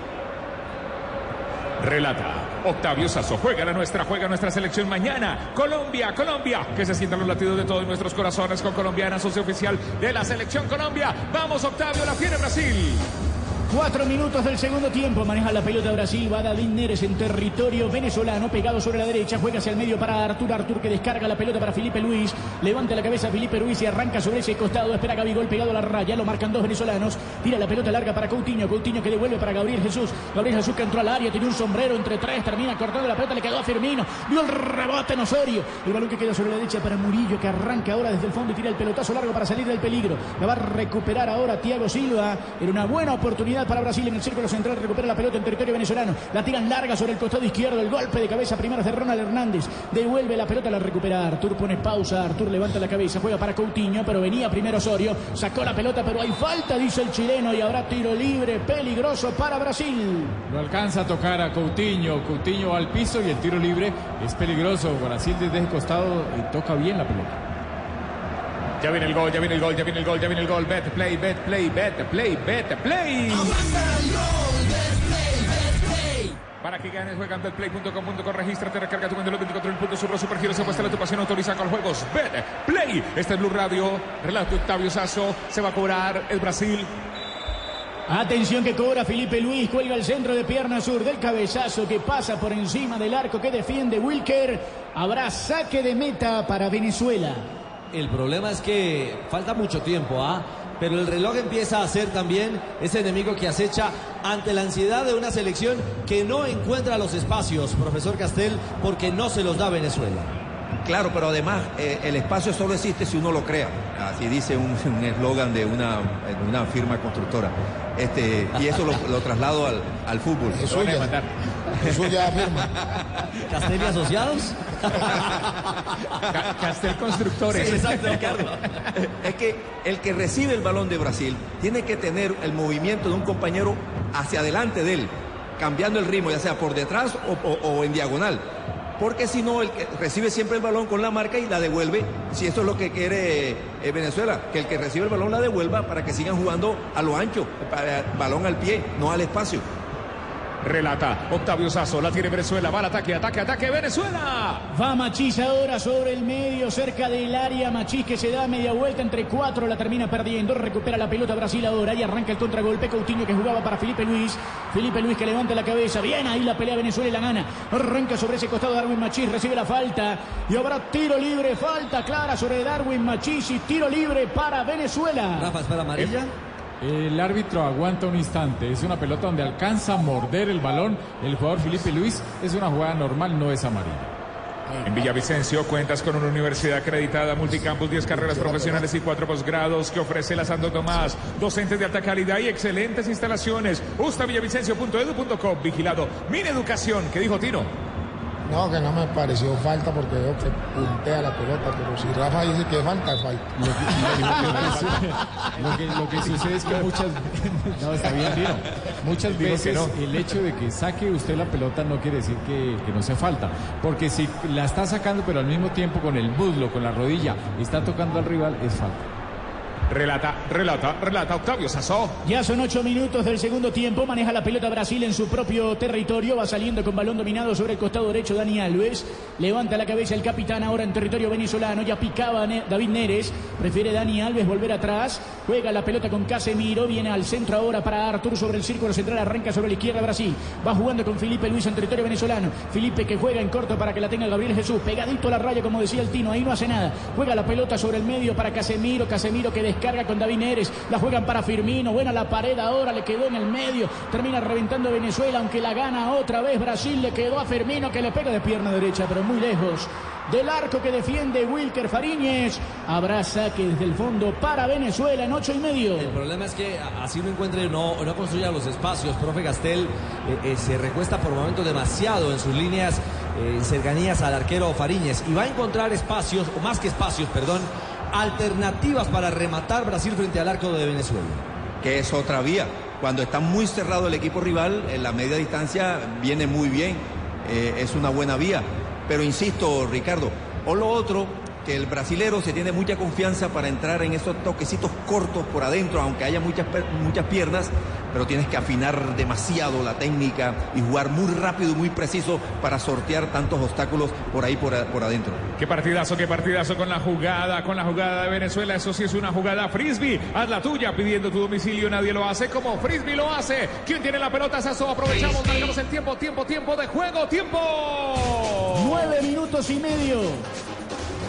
Relata Octavio Sazo. Juega la nuestra, juega nuestra selección mañana. Colombia, Colombia. Que se sientan los latidos de todos nuestros corazones con Colombiana, socio oficial de la selección Colombia. Vamos, Octavio, la tiene Brasil. Cuatro minutos del segundo tiempo. Maneja la pelota Brasil. Va David Neres en territorio venezolano. Pegado sobre la derecha. Juega hacia el medio para Artur. Artur que descarga la pelota para Felipe Luis. Levanta la cabeza Felipe Luis y arranca sobre ese costado. Espera Gabigol pegado a la raya. Lo marcan dos venezolanos. Tira la pelota larga para Coutinho. Coutinho que devuelve para Gabriel Jesús. Gabriel Jesús que entró al área. Tiene un sombrero entre tres. Termina cortando la pelota. Le quedó a Firmino. Dio el rebote en Osorio. El balón que queda sobre la derecha para Murillo que arranca ahora desde el fondo y tira el pelotazo largo para salir del peligro. La va a recuperar ahora Thiago Silva. Era una buena oportunidad para Brasil en el círculo central. Recupera la pelota en territorio venezolano. La tiran larga sobre el costado izquierdo. El golpe de cabeza primero de Ronald Hernández. Devuelve la pelota, la recupera Artur. Pone pausa. Artur levanta la cabeza. Juega para Coutinho, pero venía primero Osorio. Sacó la pelota, pero hay falta, dice el chileno. Y habrá tiro libre peligroso para Brasil. Lo alcanza a tocar a Coutinho. Coutinho va al piso y el tiro libre es peligroso. Brasil desde ese costado toca bien la pelota. Ya viene el gol, ya viene el gol, ya viene el gol, ya viene el gol. Bet, play, bet, play, bet, play, bet, play. Para que ganes, juega en betplay.com.co, regístrate, recarga tu cuenta los 24 mil puntos, surro, supergiros, se apuesta la tu pasión, autoriza con juegos. Bet, play. Este es Blue Radio, relato Octavio Sazo, se va a cobrar el Brasil. Atención que cobra Felipe Luis, cuelga el centro de pierna sur del cabezazo que pasa por encima del arco que defiende Wilker. Habrá saque de meta para Venezuela. El problema es que falta mucho tiempo, ¿ah? pero el reloj empieza a ser también ese enemigo que acecha ante la ansiedad de una selección que no encuentra los espacios, profesor Castel, porque no se los da Venezuela. Claro, pero además eh, el espacio solo existe si uno lo crea. Así dice un eslogan de una, una firma constructora. Este, y eso lo, lo traslado al, al fútbol. Es suya. Es suya firma. ¿Castel y Asociados? Castel Constructores. Sí, exacto, Ricardo. Es que el que recibe el balón de Brasil tiene que tener el movimiento de un compañero hacia adelante de él, cambiando el ritmo, ya sea por detrás o, o- o en diagonal. Porque si no, el que recibe siempre el balón con la marca y la devuelve, si eso es lo que quiere eh, Venezuela, que el que recibe el balón la devuelva para que sigan jugando a lo ancho, para- balón al pie, no al espacio. Relata Octavio Sazo, la tiene Venezuela, va al ataque, ataque, ataque, Venezuela. Va Machís ahora sobre el medio, cerca del área. Machís que se da media vuelta entre cuatro, la termina perdiendo. Recupera la pelota Brasil ahora y arranca el contragolpe. Coutinho que jugaba para Felipe Luis. Felipe Luis que levanta la cabeza. Bien ahí la pelea Venezuela y la gana. Arranca sobre ese costado Darwin Machís, recibe la falta. Y habrá tiro libre, falta clara sobre Darwin Machís y tiro libre para Venezuela. Rafa, espera amarilla. El árbitro aguanta un instante. Es una pelota donde alcanza a morder el balón. El jugador Felipe Luis es una jugada normal, no es amarilla. En Villavicencio cuentas con una universidad acreditada, multicampus, 10 carreras profesionales y 4 posgrados que ofrece la Santo Tomás. Docentes de alta calidad y excelentes instalaciones. Ustavillavicencio.edu.com. Vigilado. Min Educación. ¿Qué dijo Tino? No, que no me pareció falta porque veo que puntea la pelota, pero si Rafa dice que falta, falta. Lo que, lo que sucede es que muchas no está bien muchas veces no. el hecho de que saque usted la pelota no quiere decir que, que no sea falta porque si la está sacando pero al mismo tiempo con el muslo con la rodilla está tocando al rival es falta Relata, relata, relata Octavio Sazo. Ya son ocho minutos del segundo tiempo. Maneja la pelota Brasil en su propio territorio. Va saliendo con balón dominado sobre el costado derecho Dani Alves. Levanta la cabeza el capitán ahora en territorio venezolano. Ya picaba David Neres. Prefiere Dani Alves volver atrás. Juega la pelota con Casemiro. Viene al centro ahora para Artur sobre el círculo central. Arranca sobre la izquierda Brasil. Va jugando con Felipe Luis en territorio venezolano. Felipe que juega en corto para que la tenga Gabriel Jesús. Pegadito a la raya como decía el Tino. Ahí no hace nada. Juega la pelota sobre el medio para Casemiro. Casemiro que descarga con David Neres. La juegan para Firmino. Buena la pared ahora. Le quedó en el medio. Termina reventando Venezuela. Aunque la gana otra vez Brasil. Le quedó a Firmino que le pega de pierna derecha. Pero muy lejos. Del arco que defiende Wilker Fariñez. Habrá saque desde el fondo para Venezuela en ocho y medio. El problema es que así no encuentre, no, no construya los espacios. Profe Gastel eh, eh, se recuesta por momentos demasiado en sus líneas, eh, en cercanías al arquero Fariñez. Y va a encontrar espacios, o más que espacios, perdón, alternativas para rematar Brasil frente al arco de Venezuela. que es otra vía. Cuando está muy cerrado el equipo rival, en la media distancia viene muy bien, eh, es una buena vía. Pero insisto, Ricardo, o lo otro, que el brasilero se tiene mucha confianza para entrar en esos toquecitos cortos por adentro, aunque haya muchas, muchas piernas, pero tienes que afinar demasiado la técnica y jugar muy rápido y muy preciso para sortear tantos obstáculos por ahí por, por adentro. Qué partidazo, qué partidazo con la jugada, con la jugada de Venezuela. Eso sí es una jugada frisbee. Haz la tuya pidiendo tu domicilio. Nadie lo hace como frisbee lo hace. ¿Quién tiene la pelota? Sasso. Aprovechamos, marcamos el tiempo, tiempo, tiempo de juego, tiempo. Nueve minutos y medio.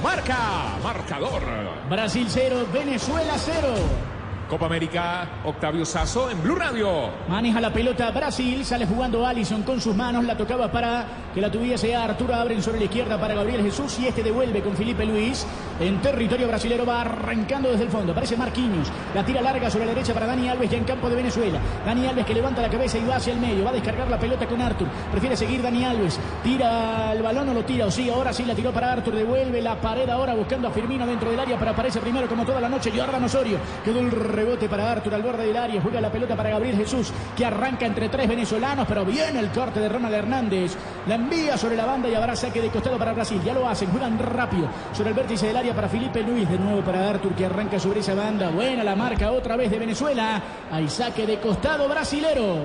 Marca, marcador. Brasil cero, Venezuela cero. Copa América, Octavio Sazo en Blue Radio. Maneja la pelota Brasil, sale jugando Allison con sus manos, la tocaba para que la tuviese Arturo Abren sobre la izquierda para Gabriel Jesús y este devuelve con Felipe Luis en territorio brasilero, va arrancando desde el fondo, aparece Marquinhos, la tira larga sobre la derecha para Dani Alves ya en campo de Venezuela, Dani Alves que levanta la cabeza y va hacia el medio, va a descargar la pelota con Artur, prefiere seguir Dani Alves, tira el balón o lo tira, o sí, ahora sí la tiró para Artur, devuelve la pared ahora buscando a Firmino dentro del área, pero aparece primero como toda la noche Jordan Osorio, quedó el rebote para Artur al borde del área, juega la pelota para Gabriel Jesús, que arranca entre tres venezolanos, pero viene el corte de Ronald Hernández, la envía sobre la banda y habrá saque de costado para Brasil, ya lo hacen, juegan rápido sobre el vértice del área para Felipe Luis, de nuevo para Artur que arranca sobre esa banda, buena la marca otra vez de Venezuela, hay saque de costado brasilero.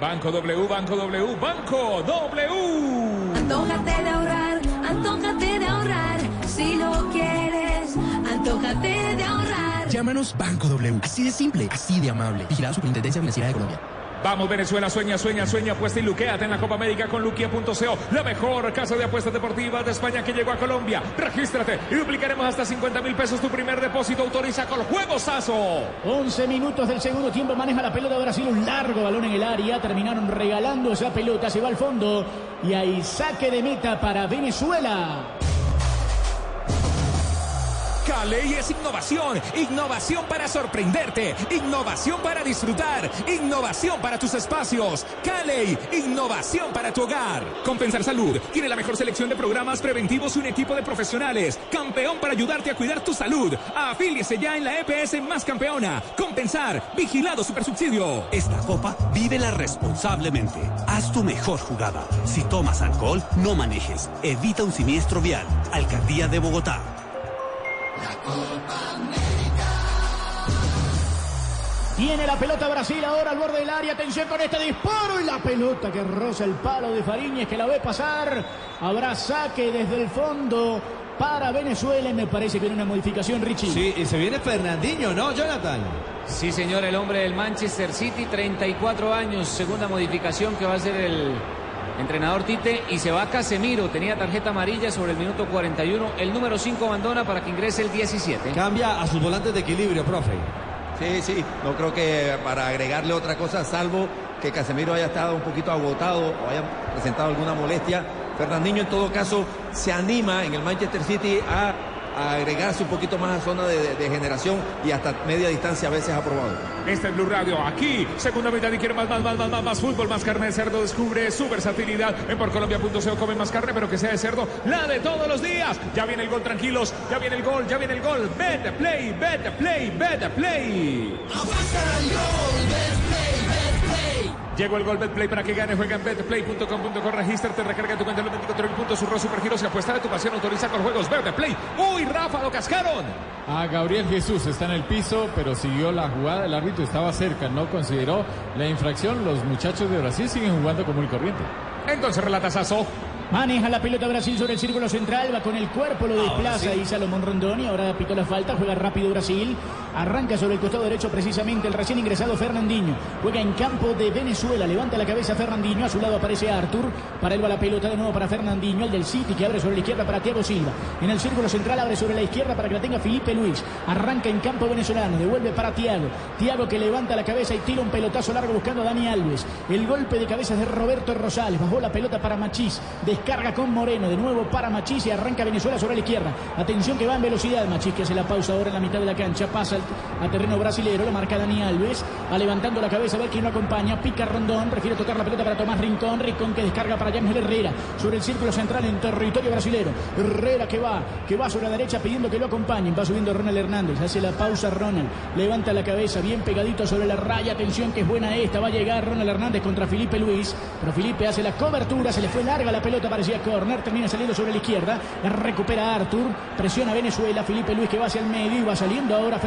Banco W, Banco W, Banco W. Antójate de ahorrar, antójate de ahorrar. Si lo quieres, antójate de ahorrar. Llámanos Banco W. Así de simple, así de amable. Vigilada Superintendencia Financiera de Colombia. Vamos Venezuela, sueña, sueña, sueña, apuesta y luqueate en la Copa América con luquia.co, la mejor casa de apuestas deportivas de España que llegó a Colombia. Regístrate y duplicaremos hasta 50 mil pesos tu primer depósito. Autoriza con Juegosazo. 11 minutos del segundo tiempo maneja la pelota Brasil, un largo balón en el área, terminaron regalando esa pelota, se va al fondo y hay saque de meta para Venezuela. Caley es innovación, innovación para sorprenderte, innovación para disfrutar, innovación para tus espacios. Caley, innovación para tu hogar. Compensar Salud tiene la mejor selección de programas preventivos y un equipo de profesionales. Campeón para ayudarte a cuidar tu salud. Afíliese ya en la EPS más campeona. Compensar, vigilado supersubsidio. Esta copa vívela responsablemente. Haz tu mejor jugada. Si tomas alcohol, no manejes. Evita un siniestro vial. Alcaldía de Bogotá. Tiene la pelota Brasil ahora al borde del área. Atención con este disparo y la pelota que roza el palo de Fariñez que la ve pasar. Habrá saque desde el fondo para Venezuela y me parece que viene una modificación, Richie. Sí, y se viene Fernandinho, ¿no, Jonathan? Sí, señor, el hombre del Manchester City, 34 años, segunda modificación que va a hacer el entrenador Tite y se va Casemiro, tenía tarjeta amarilla sobre el minuto 41, el número 5 abandona para que ingrese el 17. Cambia a sus volantes de equilibrio, profe. Sí, sí, no creo que para agregarle otra cosa, salvo que Casemiro haya estado un poquito agotado o haya presentado alguna molestia. Fernandinho en todo caso se anima en el Manchester City a, a agregarse un poquito más a zona de, de- de generación y hasta media distancia a veces ha probado. Este es Blue Radio, aquí, segunda mitad y quiere más, más, más, más, más, más fútbol, más carne de cerdo, descubre su versatilidad en porcolombia.co, come más carne, pero que sea de cerdo, la de todos los días. Ya viene el gol, tranquilos, ya viene el gol, ya viene el gol. Vete, play, vete, play, vete, play. Llegó el gol Betplay para que gane. Juega en betplay.com.co. Regístrate, recarga tu cuenta en los 24 mil puntos. Surro Supergiros y apuesta de tu pasión. Autoriza con juegos Betplay. Uy, Rafa, lo cascaron. A Gabriel Jesús está en el piso, pero siguió la jugada. El árbitro estaba cerca, no consideró la infracción. Los muchachos de Brasil siguen jugando común y corriente. Entonces relata Sasso. Maneja la pelota Brasil sobre el círculo central, va con el cuerpo, lo desplaza y Salomón Rondoni. Ahora pitó la falta, juega rápido Brasil. Arranca sobre el costado derecho precisamente el recién ingresado Fernandinho. Juega en campo de Venezuela, levanta la cabeza Fernandinho. A su lado aparece Artur. Para él va la pelota de nuevo para Fernandinho, el del City que abre sobre la izquierda para Thiago Silva. En el círculo central abre sobre la izquierda para que la tenga Felipe Luis. Arranca en campo venezolano, devuelve para Thiago. Thiago que levanta la cabeza y tira un pelotazo largo buscando a Dani Alves. El golpe de cabeza de Roberto Rosales. Bajó la pelota para Machís. Descarga con Moreno. De nuevo para Machís y arranca Venezuela sobre la izquierda. Atención que va en velocidad. Machís que hace la pausa ahora en la mitad de la cancha. Pasa a terreno brasilero. La marca Dani Alves. Va levantando la cabeza a ver quién lo acompaña. Pica Rondón. Prefiere tocar la pelota para Tomás Rincón. Rincón que descarga para James Herrera. Sobre el círculo central en territorio brasilero. Herrera que va. Que va sobre la derecha pidiendo que lo acompañen. Va subiendo Ronald Hernández. Hace la pausa Ronald. Levanta la cabeza bien pegadito sobre la raya. Atención que es buena esta. Va a llegar Ronald Hernández contra Felipe Luis. Pero Felipe hace la cobertura. Se le fue larga la pelota. Parecía corner. Termina saliendo sobre la izquierda. Recupera Artur. Presiona Venezuela. Felipe Luis que va hacia el medio. Y va saliendo ahora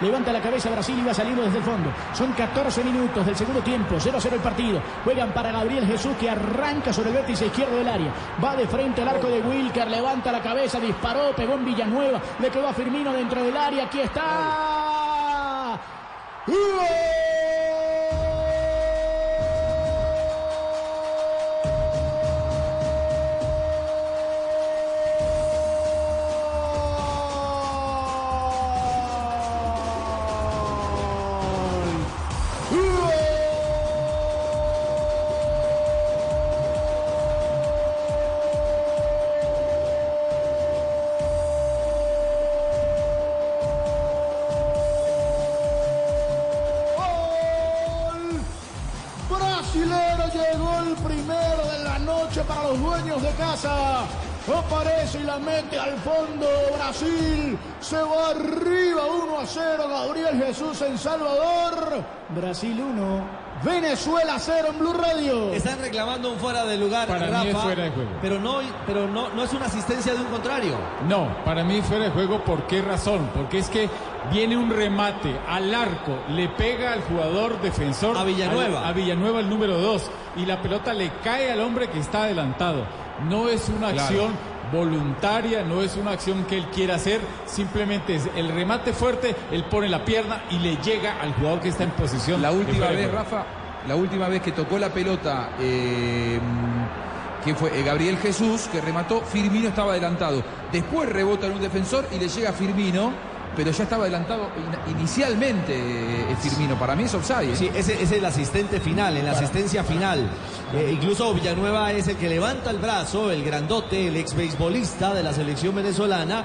Levanta la cabeza Brasil y va saliendo desde el fondo. Son 14 minutos del segundo tiempo. 0-0 el partido. Juegan para Gabriel Jesús que arranca sobre el vértice izquierdo del área. Va de frente al arco de Wilker. Levanta la cabeza. Disparó. Pegó en Villanueva. Le quedó a Firmino dentro del área. Aquí está. Casa. Aparece y la mete al fondo. Brasil se va arriba 1 a 0. Gabriel Jesús en Salvador. Brasil 1. Venezuela 0 en Blue Radio. Están reclamando un fuera de lugar, Para mí es fuera de juego. pero no, pero no, no es una asistencia de un contrario. No, para mí fuera de juego, ¿por qué razón? Porque es que viene un remate al arco, le pega al jugador defensor. A Villanueva. al- a Villanueva el número 2. Y la pelota le cae al hombre que está adelantado. No es una Claro. acción voluntaria, no es una acción que él quiera hacer, simplemente es el remate fuerte, él pone la pierna y le llega al jugador que está en posición. La última vez. Rafa, la última vez que tocó la pelota, eh, que fue eh, Gabriel Jesús, que remató, Firmino estaba adelantado. Después rebota en un defensor y le llega a Firmino, pero ya estaba adelantado in- inicialmente eh, Firmino. Para mí es offside. ¿eh? Sí, ese es el asistente final, en la asistencia final. Eh, incluso Villanueva es el que levanta el brazo, el grandote, el ex beisbolista de la selección venezolana,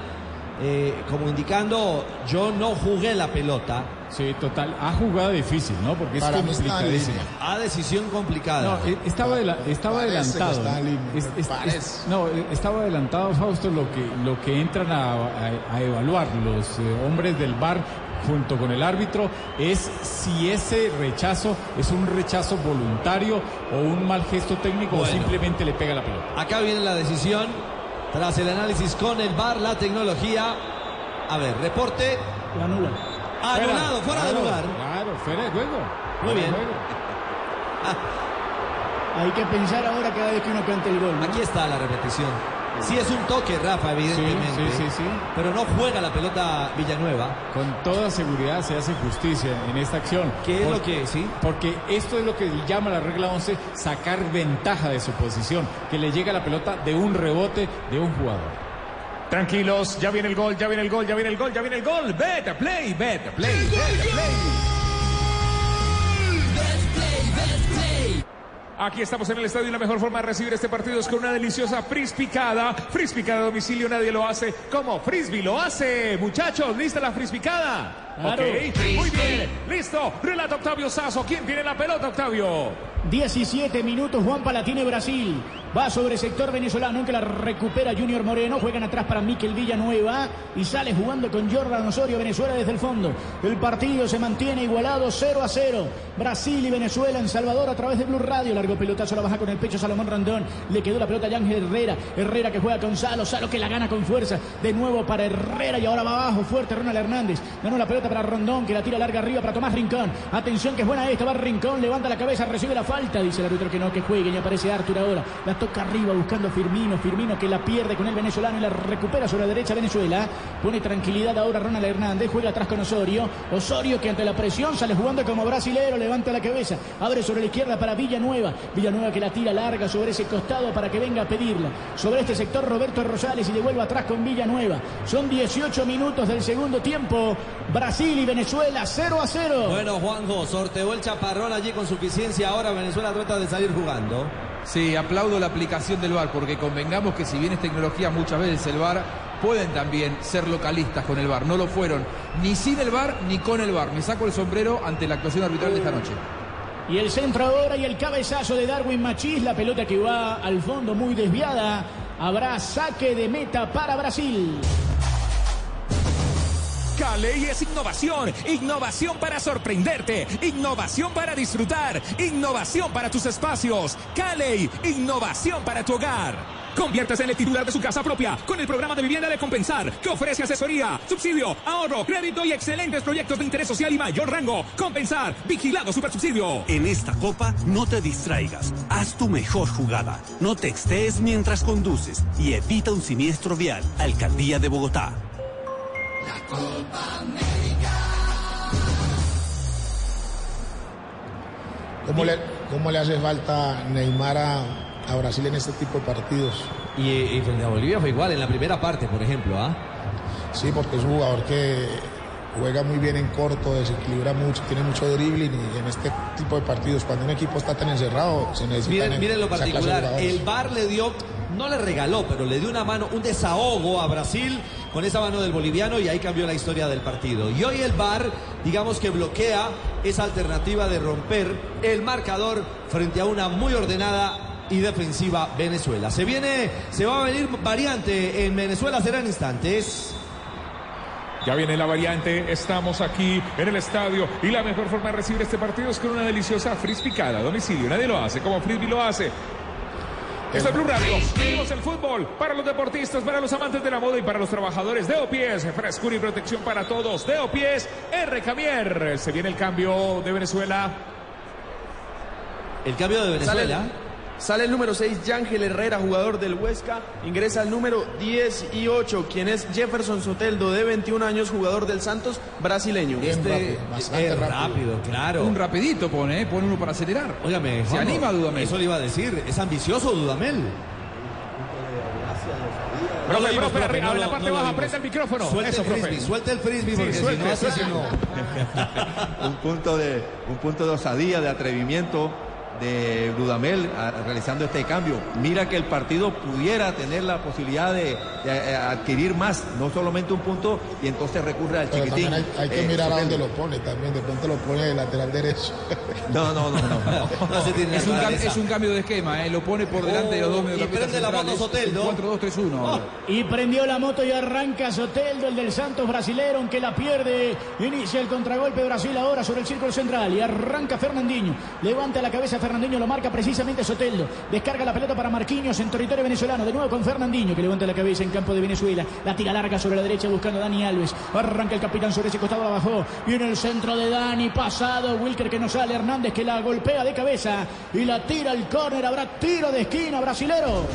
eh, como indicando, yo no jugué la pelota. Sí, total. Ha jugado difícil, ¿no? Porque es Para complicadísimo. A decisión complicada. No, eh, estaba, adela- estaba adelantado. Es- es- es- no, eh, estaba adelantado, Fausto, lo que, lo que entran a, a- a evaluar los eh, hombres del bar junto con el árbitro es si ese rechazo es un rechazo voluntario o un mal gesto técnico o simplemente le pega la pelota. Acá viene la decisión, tras el análisis con el VAR, la tecnología. A ver, reporte. Lo anula. Anulado, fuera de Claro, lugar. Claro, fuera de juego. Muy bien. juego. Hay que pensar ahora cada vez que uno cante el gol. ¿no? Aquí está la repetición. Sí es un toque, Rafa, evidentemente. Sí, sí, sí. Pero no juega la pelota Villanueva. Con toda seguridad se hace justicia en esta acción. ¿Qué es lo que, sí? Porque esto es lo que llama la regla 11 sacar ventaja de su posición, que le llega la pelota de un rebote de un jugador. Tranquilos, ya viene el gol, ya viene el gol, ya viene el gol, ya viene el gol. Beta play, beta play, beta play. Aquí estamos en el estadio y la mejor forma de recibir este partido es con una deliciosa frispicada. Frispicada a domicilio, nadie lo hace como Frisbee lo hace. Muchachos, ¿lista la frispicada? Claro. Ok, muy bien, listo. Relata Octavio Sazo. ¿Quién tiene la pelota, Octavio? 17 minutos, Juanpa la tiene Brasil. Va sobre el sector venezolano, aunque la recupera Junior Moreno. Juegan atrás para Miquel Villanueva y sale jugando con Jordan Osorio, Venezuela desde el fondo. El partido se mantiene igualado 0 a 0. Brasil y Venezuela en Salvador a través de Blue Radio. Largo pelotazo, la baja con el pecho Salomón Rondón. Le quedó la pelota a Ángel Herrera. Herrera que juega con Salo. Salo que la gana con fuerza. De nuevo para Herrera y ahora va abajo fuerte Ronald Hernández. Ganó la pelota para Rondón que la tira larga arriba para Tomás Rincón. Atención que es buena esta. Va Rincón, levanta la cabeza, recibe la falta. Dice el árbitro que no, que juegue. Y aparece Artur ahora. La toca arriba buscando Firmino. Firmino que la pierde con el venezolano y la recupera sobre la derecha Venezuela. Pone tranquilidad ahora Ronald Hernández. Juega atrás con Osorio. Osorio que ante la presión sale jugando como brasilero. Levanta la cabeza. Abre sobre la izquierda para Villanueva. Villanueva que la tira larga sobre ese costado para que venga a pedirla. Sobre este sector Roberto Rosales y devuelve atrás con Villanueva. Son 18 minutos del segundo tiempo. Brasil y Venezuela 0 a 0. Bueno, Juanjo, sorteó el chaparrón allí con suficiencia. Ahora Venezuela trata de salir jugando. Sí, aplaudo la aplicación del VAR, porque convengamos que si bien es tecnología, muchas veces el VAR pueden también ser localistas con el VAR. No lo fueron ni sin el VAR ni con el VAR. Me saco el sombrero ante la actuación arbitral de esta noche. Y el centro ahora y el cabezazo de Darwin Machís, la pelota que va al fondo muy desviada. Habrá saque de meta para Brasil. Caley es innovación, innovación para sorprenderte, innovación para disfrutar, innovación para tus espacios. Caley, innovación para tu hogar. Conviértase en el titular de su casa propia con el programa de vivienda de Compensar, que ofrece asesoría, subsidio, ahorro, crédito y excelentes proyectos de interés social y mayor rango. Compensar, vigilado supersubsidio. En esta copa no te distraigas, haz tu mejor jugada, no textees mientras conduces y evita un siniestro vial. Alcaldía de Bogotá. ¿Cómo le, cómo le hace falta Neymar a, a Brasil en este tipo de partidos? Y, y frente a Bolivia fue igual en la primera parte, por ejemplo. ¿ah? Sí, porque es un jugador que juega muy bien en corto, desequilibra mucho, tiene mucho dribbling y en este tipo de partidos, cuando un equipo está tan encerrado, se necesita. Miren, miren lo particular, el VAR le dio, no le regaló, pero le dio una mano, un desahogo a Brasil con esa mano del boliviano y ahí cambió la historia del partido. Y hoy el VAR, digamos que bloquea esa alternativa de romper el marcador frente a una muy ordenada y defensiva Venezuela. Se viene, se va a venir variante en Venezuela, será en instantes. Ya viene la variante, estamos aquí en el estadio y la mejor forma de recibir este partido es con una deliciosa frispicada a domicilio. Nadie lo hace como Frisbee lo hace. Esto es Blue Radio. Vivimos el fútbol para los deportistas, para los amantes de la moda y para los trabajadores de Opies. Frescura y protección para todos. De Opies, R. Camier. Se viene el cambio de Venezuela. El cambio de Venezuela. Sale el número 6, Yángel Herrera, jugador del Huesca. Ingresa el número 18, quien es Jefferson Soteldo, de 21 años, jugador del Santos, brasileño. Este es rápido, claro. Un rapidito pone, ¿eh? pone uno para acelerar. Óigame, se anima Dudamel. Eso le iba a decir, es ambicioso Dudamel. Profe, lo vimos, profe, profe, arriba, no en la parte no baja, aprieta el micrófono. Suelta Eso, el profe. frisbee, suelta el frisbee, Sí, porque si no, suelte. no. un punto de un punto de osadía, de atrevimiento de Dudamel realizando este cambio. Mira que el partido pudiera tener la posibilidad de, de, eh, adquirir más, no solamente un punto, y entonces recurre al Pero chiquitín. hay, hay que Eh, mirar a Soteldo. dónde lo pone también. De pronto lo pone de lateral derecho. No, no, no, no. es, un cam- es un cambio de esquema, ¿eh? lo pone por delante de los dos mediocampistas centrales. 4-2-3-1. Y prendió la moto y arranca Soteldo, el del Santos brasilero, aunque la pierde. Inicia el contragolpe Brasil ahora sobre el círculo central y arranca Fernandinho. Levanta la cabeza Fernandinho, lo marca precisamente Soteldo. Descarga la pelota para Marquinhos en territorio venezolano. De nuevo con Fernandinho que levanta la cabeza en campo de Venezuela. La tira larga sobre la derecha buscando a Dani Alves. Arranca el capitán sobre ese costado, la bajó. En el centro de Dani, pasado. Wilker que no sale. Hernández que la golpea de cabeza y la tira al córner. Habrá tiro de esquina brasilero.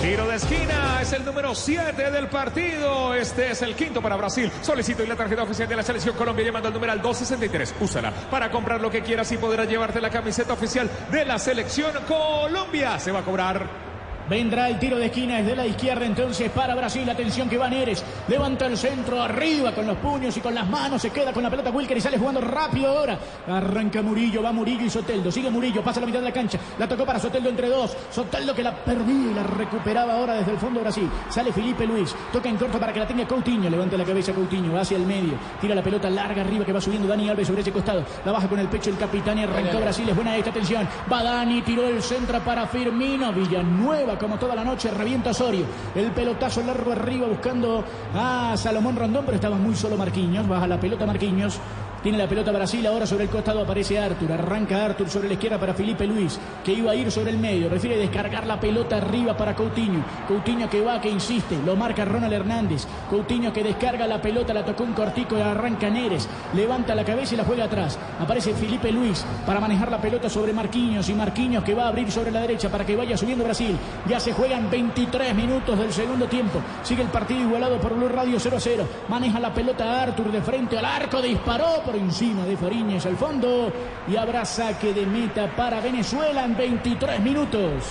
Tiro de esquina es el número 7 del partido. Este es el quinto para Brasil. Solicito y la tarjeta oficial de la Selección Colombia llamando al numeral 263. Úsala para comprar lo que quieras y podrás llevarte la camiseta oficial de la Selección Colombia. Se va a cobrar. Vendrá el tiro de esquina desde la izquierda entonces para Brasil. Atención que va Neres. Levanta el centro arriba con los puños y con las manos. Se queda con la pelota Wilker y sale jugando rápido ahora. Arranca Murillo, va Murillo y Soteldo. Sigue Murillo, pasa la mitad de la cancha. La tocó para Soteldo entre dos. Soteldo que la perdía y la recuperaba ahora desde el fondo de Brasil. Sale Felipe Luis. Toca en corto para que la tenga Coutinho. Levanta la cabeza Coutinho. Va hacia el medio. Tira la pelota larga arriba que va subiendo Dani Alves sobre ese costado. La baja con el pecho el capitán y arrancó Brasil. Es buena esta atención. Va Dani, tiró el centro para Firmino. Villanueva como toda la noche. Revienta Osorio. El pelotazo largo arriba buscando a Salomón Rondón, pero estaba muy solo Marquinhos. Baja la pelota Marquinhos. Tiene la pelota Brasil, ahora sobre el costado aparece Artur, arranca Artur sobre la izquierda para Felipe Luis, que iba a ir sobre el medio, prefiere descargar la pelota arriba para Coutinho, Coutinho que va, que insiste, lo marca Ronald Hernández, Coutinho que descarga la pelota, la tocó un cortico y arranca Neres, levanta la cabeza y la juega atrás, aparece Felipe Luis para manejar la pelota sobre Marquinhos y Marquinhos que va a abrir sobre la derecha para que vaya subiendo Brasil, ya se juegan 23 minutos del segundo tiempo, sigue el partido igualado por Blue Radio 0 a 0, maneja la pelota Artur de frente al arco, disparó por encima de Fariñez al fondo y habrá saque de meta para Venezuela en 23 minutos.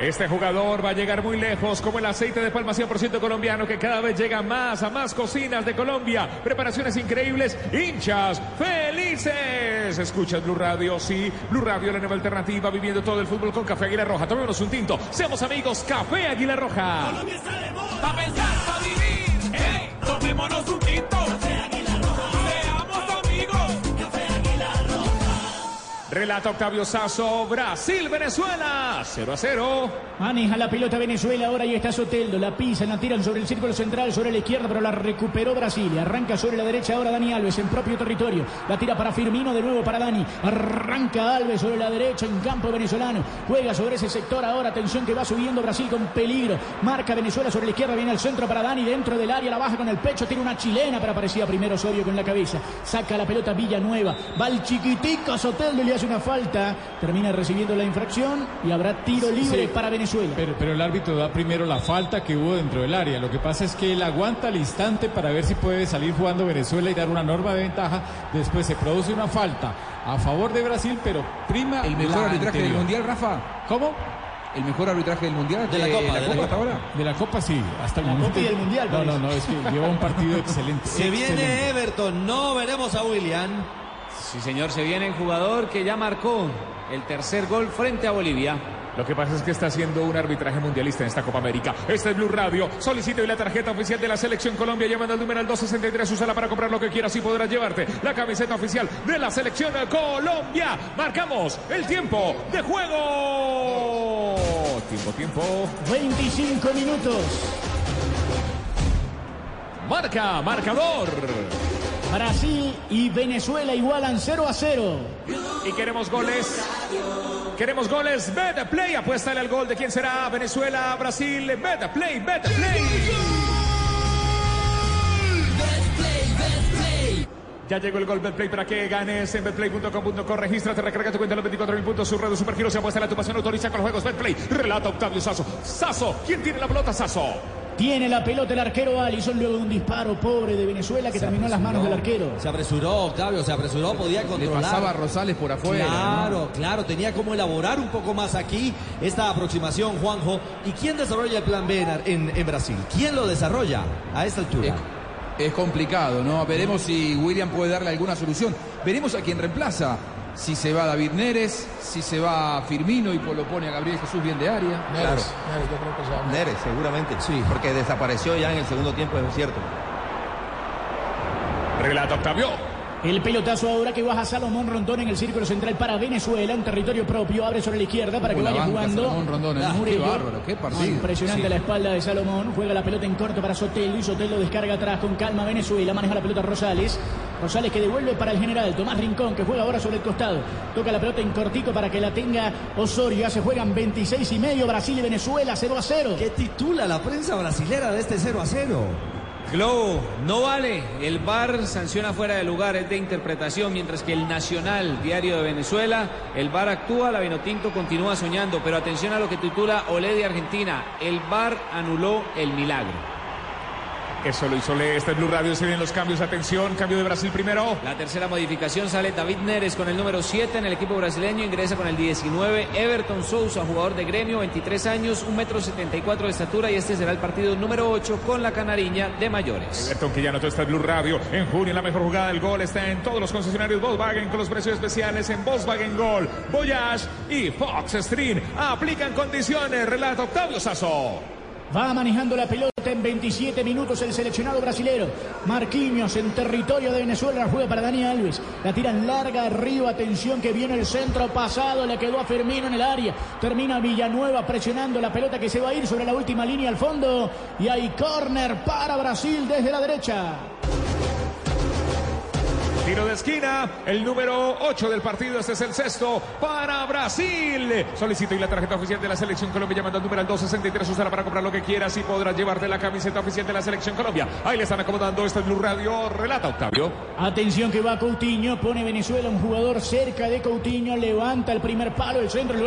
Este jugador va a llegar muy lejos, como el aceite de palma 100% colombiano, que cada vez llega más a más cocinas de Colombia. Preparaciones increíbles, hinchas felices. Escuchas Blue Radio, sí. Blue Radio, la nueva alternativa, viviendo todo el fútbol con Café Águila Roja. Tomémonos un tinto. Seamos amigos, Café Águila Roja. Pa' pensar, pa' vivir, ey, tomémonos un tinto. Relata Octavio Sazo, Brasil, Venezuela, 0 a 0. Maneja la pelota Venezuela, ahora ahí está Soteldo, la pisan, la tiran sobre el círculo central, sobre la izquierda, pero la recuperó Brasil. Arranca sobre la derecha ahora Dani Alves en propio territorio. La tira para Firmino, de nuevo para Dani. Arranca Alves sobre la derecha en campo venezolano. Juega sobre ese sector ahora, atención que va subiendo Brasil con peligro. Marca Venezuela sobre la izquierda, viene al centro para Dani, dentro del área, la baja con el pecho, tiene una chilena, pero aparecía primero Osorio con la cabeza. Saca la pelota Villanueva, va el chiquitico Soteldo y le hace una falta. Termina recibiendo la infracción y habrá tiro libre Sí. para Venezuela. Pero, pero el árbitro da primero la falta que hubo dentro del área. Lo que pasa es que él aguanta al instante para ver si puede salir jugando Venezuela y dar una norma de ventaja. Después se produce una falta a favor de Brasil, pero prima El mejor la arbitraje del. Mundial, Rafa. ¿Cómo? El mejor arbitraje del Mundial. De la Copa, de la hasta Copa. ahora. De la Copa sí, hasta el La momento. Copa y del Mundial, No, no, parece. no, es que lleva un partido excelente. Se viene. Everton, no veremos a William. Sí, señor, se viene el jugador que ya marcó el tercer gol frente a Bolivia. Lo que pasa es que está haciendo un arbitraje mundialista en esta Copa América. Este es Blue Radio. Solicito y la tarjeta oficial de la Selección Colombia llamando al número 263. Úsala para comprar lo que quieras y podrás llevarte la camiseta oficial de la Selección Colombia. Marcamos el tiempo de juego. Tiempo, tiempo. 25 minutos. Marca, marcador. Brasil y Venezuela igualan 0 a 0. Y queremos goles. Queremos goles. Bet Play. Apuéstale al gol de quién será. Venezuela, Brasil. Bet Play, Bet Play. Ya llegó el gol Betplay para que ganes en betplay.com.co. Regístrate, recarga tu cuenta los 24 mil puntos. Su red Supergiro se apuesta la tu pasión. Autoriza con los juegos Betplay. Relata Octavio Sazo. Sazo, ¿quién tiene la pelota, Sazo? Tiene la pelota el arquero Alison luego de un disparo pobre de Venezuela que terminó en las manos del arquero. Se apresuró, Octavio, se apresuró, podía controlar. pasaba a Rosales por afuera, Claro, claro, tenía como elaborar un poco más aquí esta aproximación, Juanjo. ¿Y quién desarrolla el plan B en, en Brasil? ¿Quién lo desarrolla a esta altura? Es complicado, ¿no? Veremos si William puede darle alguna solución. Veremos a quién reemplaza. Si se va David Neres, si se va Firmino y lo pone a Gabriel Jesús bien de área. Claro. Neres, yo creo que se va. Neres, seguramente. Sí. Porque desapareció ya en el segundo tiempo, es cierto. Relata Octavio. El pelotazo ahora que baja Salomón Rondón en el círculo central para Venezuela en territorio propio. Abre sobre la izquierda para que vaya banca, jugando. Salomón Rondón, ¿eh? Qué bárbaro, qué partido. Impresionante Sí. la espalda de Salomón. Juega la pelota en corto para Sotelo y Sotelo descarga atrás con calma Venezuela. Maneja la pelota Rosales. Rosales que devuelve para el general Tomás Rincón que juega ahora sobre el costado. Toca la pelota en cortito para que la tenga Osorio. Ya se juegan 26 y medio Brasil y Venezuela 0 a 0. ¿Qué titula la prensa brasilera de este 0 a 0? Globo, no vale. El VAR sanciona fuera de lugar, es de interpretación, mientras que el Nacional, diario de Venezuela, el VAR actúa, la Vinotinto continúa soñando. Pero atención a lo que titula Olé de Argentina. El VAR anuló el milagro. Eso lo hizo Le. Este es Blue Radio. Se vienen los cambios. Atención, cambio de Brasil primero. La tercera modificación sale David Neres con el número 7 en el equipo brasileño, ingresa con el 19 Everton Sousa, jugador de gremio, 23 años, 1 metro 74 de estatura y este será el partido número 8 con la canariña de mayores. Everton que ya anotó esta Blue Radio. En junio la mejor jugada del gol está en todos los concesionarios Volkswagen con los precios especiales en Volkswagen Gol, Voyage y Fox Stream. Aplican condiciones. Relata Octavio Sazo. Va manejando la pelota en 27 minutos el seleccionado brasilero. Marquinhos en territorio de Venezuela. La juega para Dani Alves. La tiran larga arriba. Atención que viene el centro pasado. Le quedó a Firmino en el área. Termina Villanueva presionando la pelota que se va a ir sobre la última línea al fondo. Y hay córner para Brasil desde la derecha. Tiro de esquina, el número 8 del partido, este es el sexto para Brasil. Solicito y la tarjeta oficial de la Selección Colombia llamando al número al 263, usará para comprar lo que quieras y podrás llevarte la camiseta oficial de la Selección Colombia. Ahí le están acomodando este Blue Radio, relata Octavio. Atención que va Coutinho. Pone Venezuela un jugador cerca de Coutinho. Levanta el primer palo. El centro.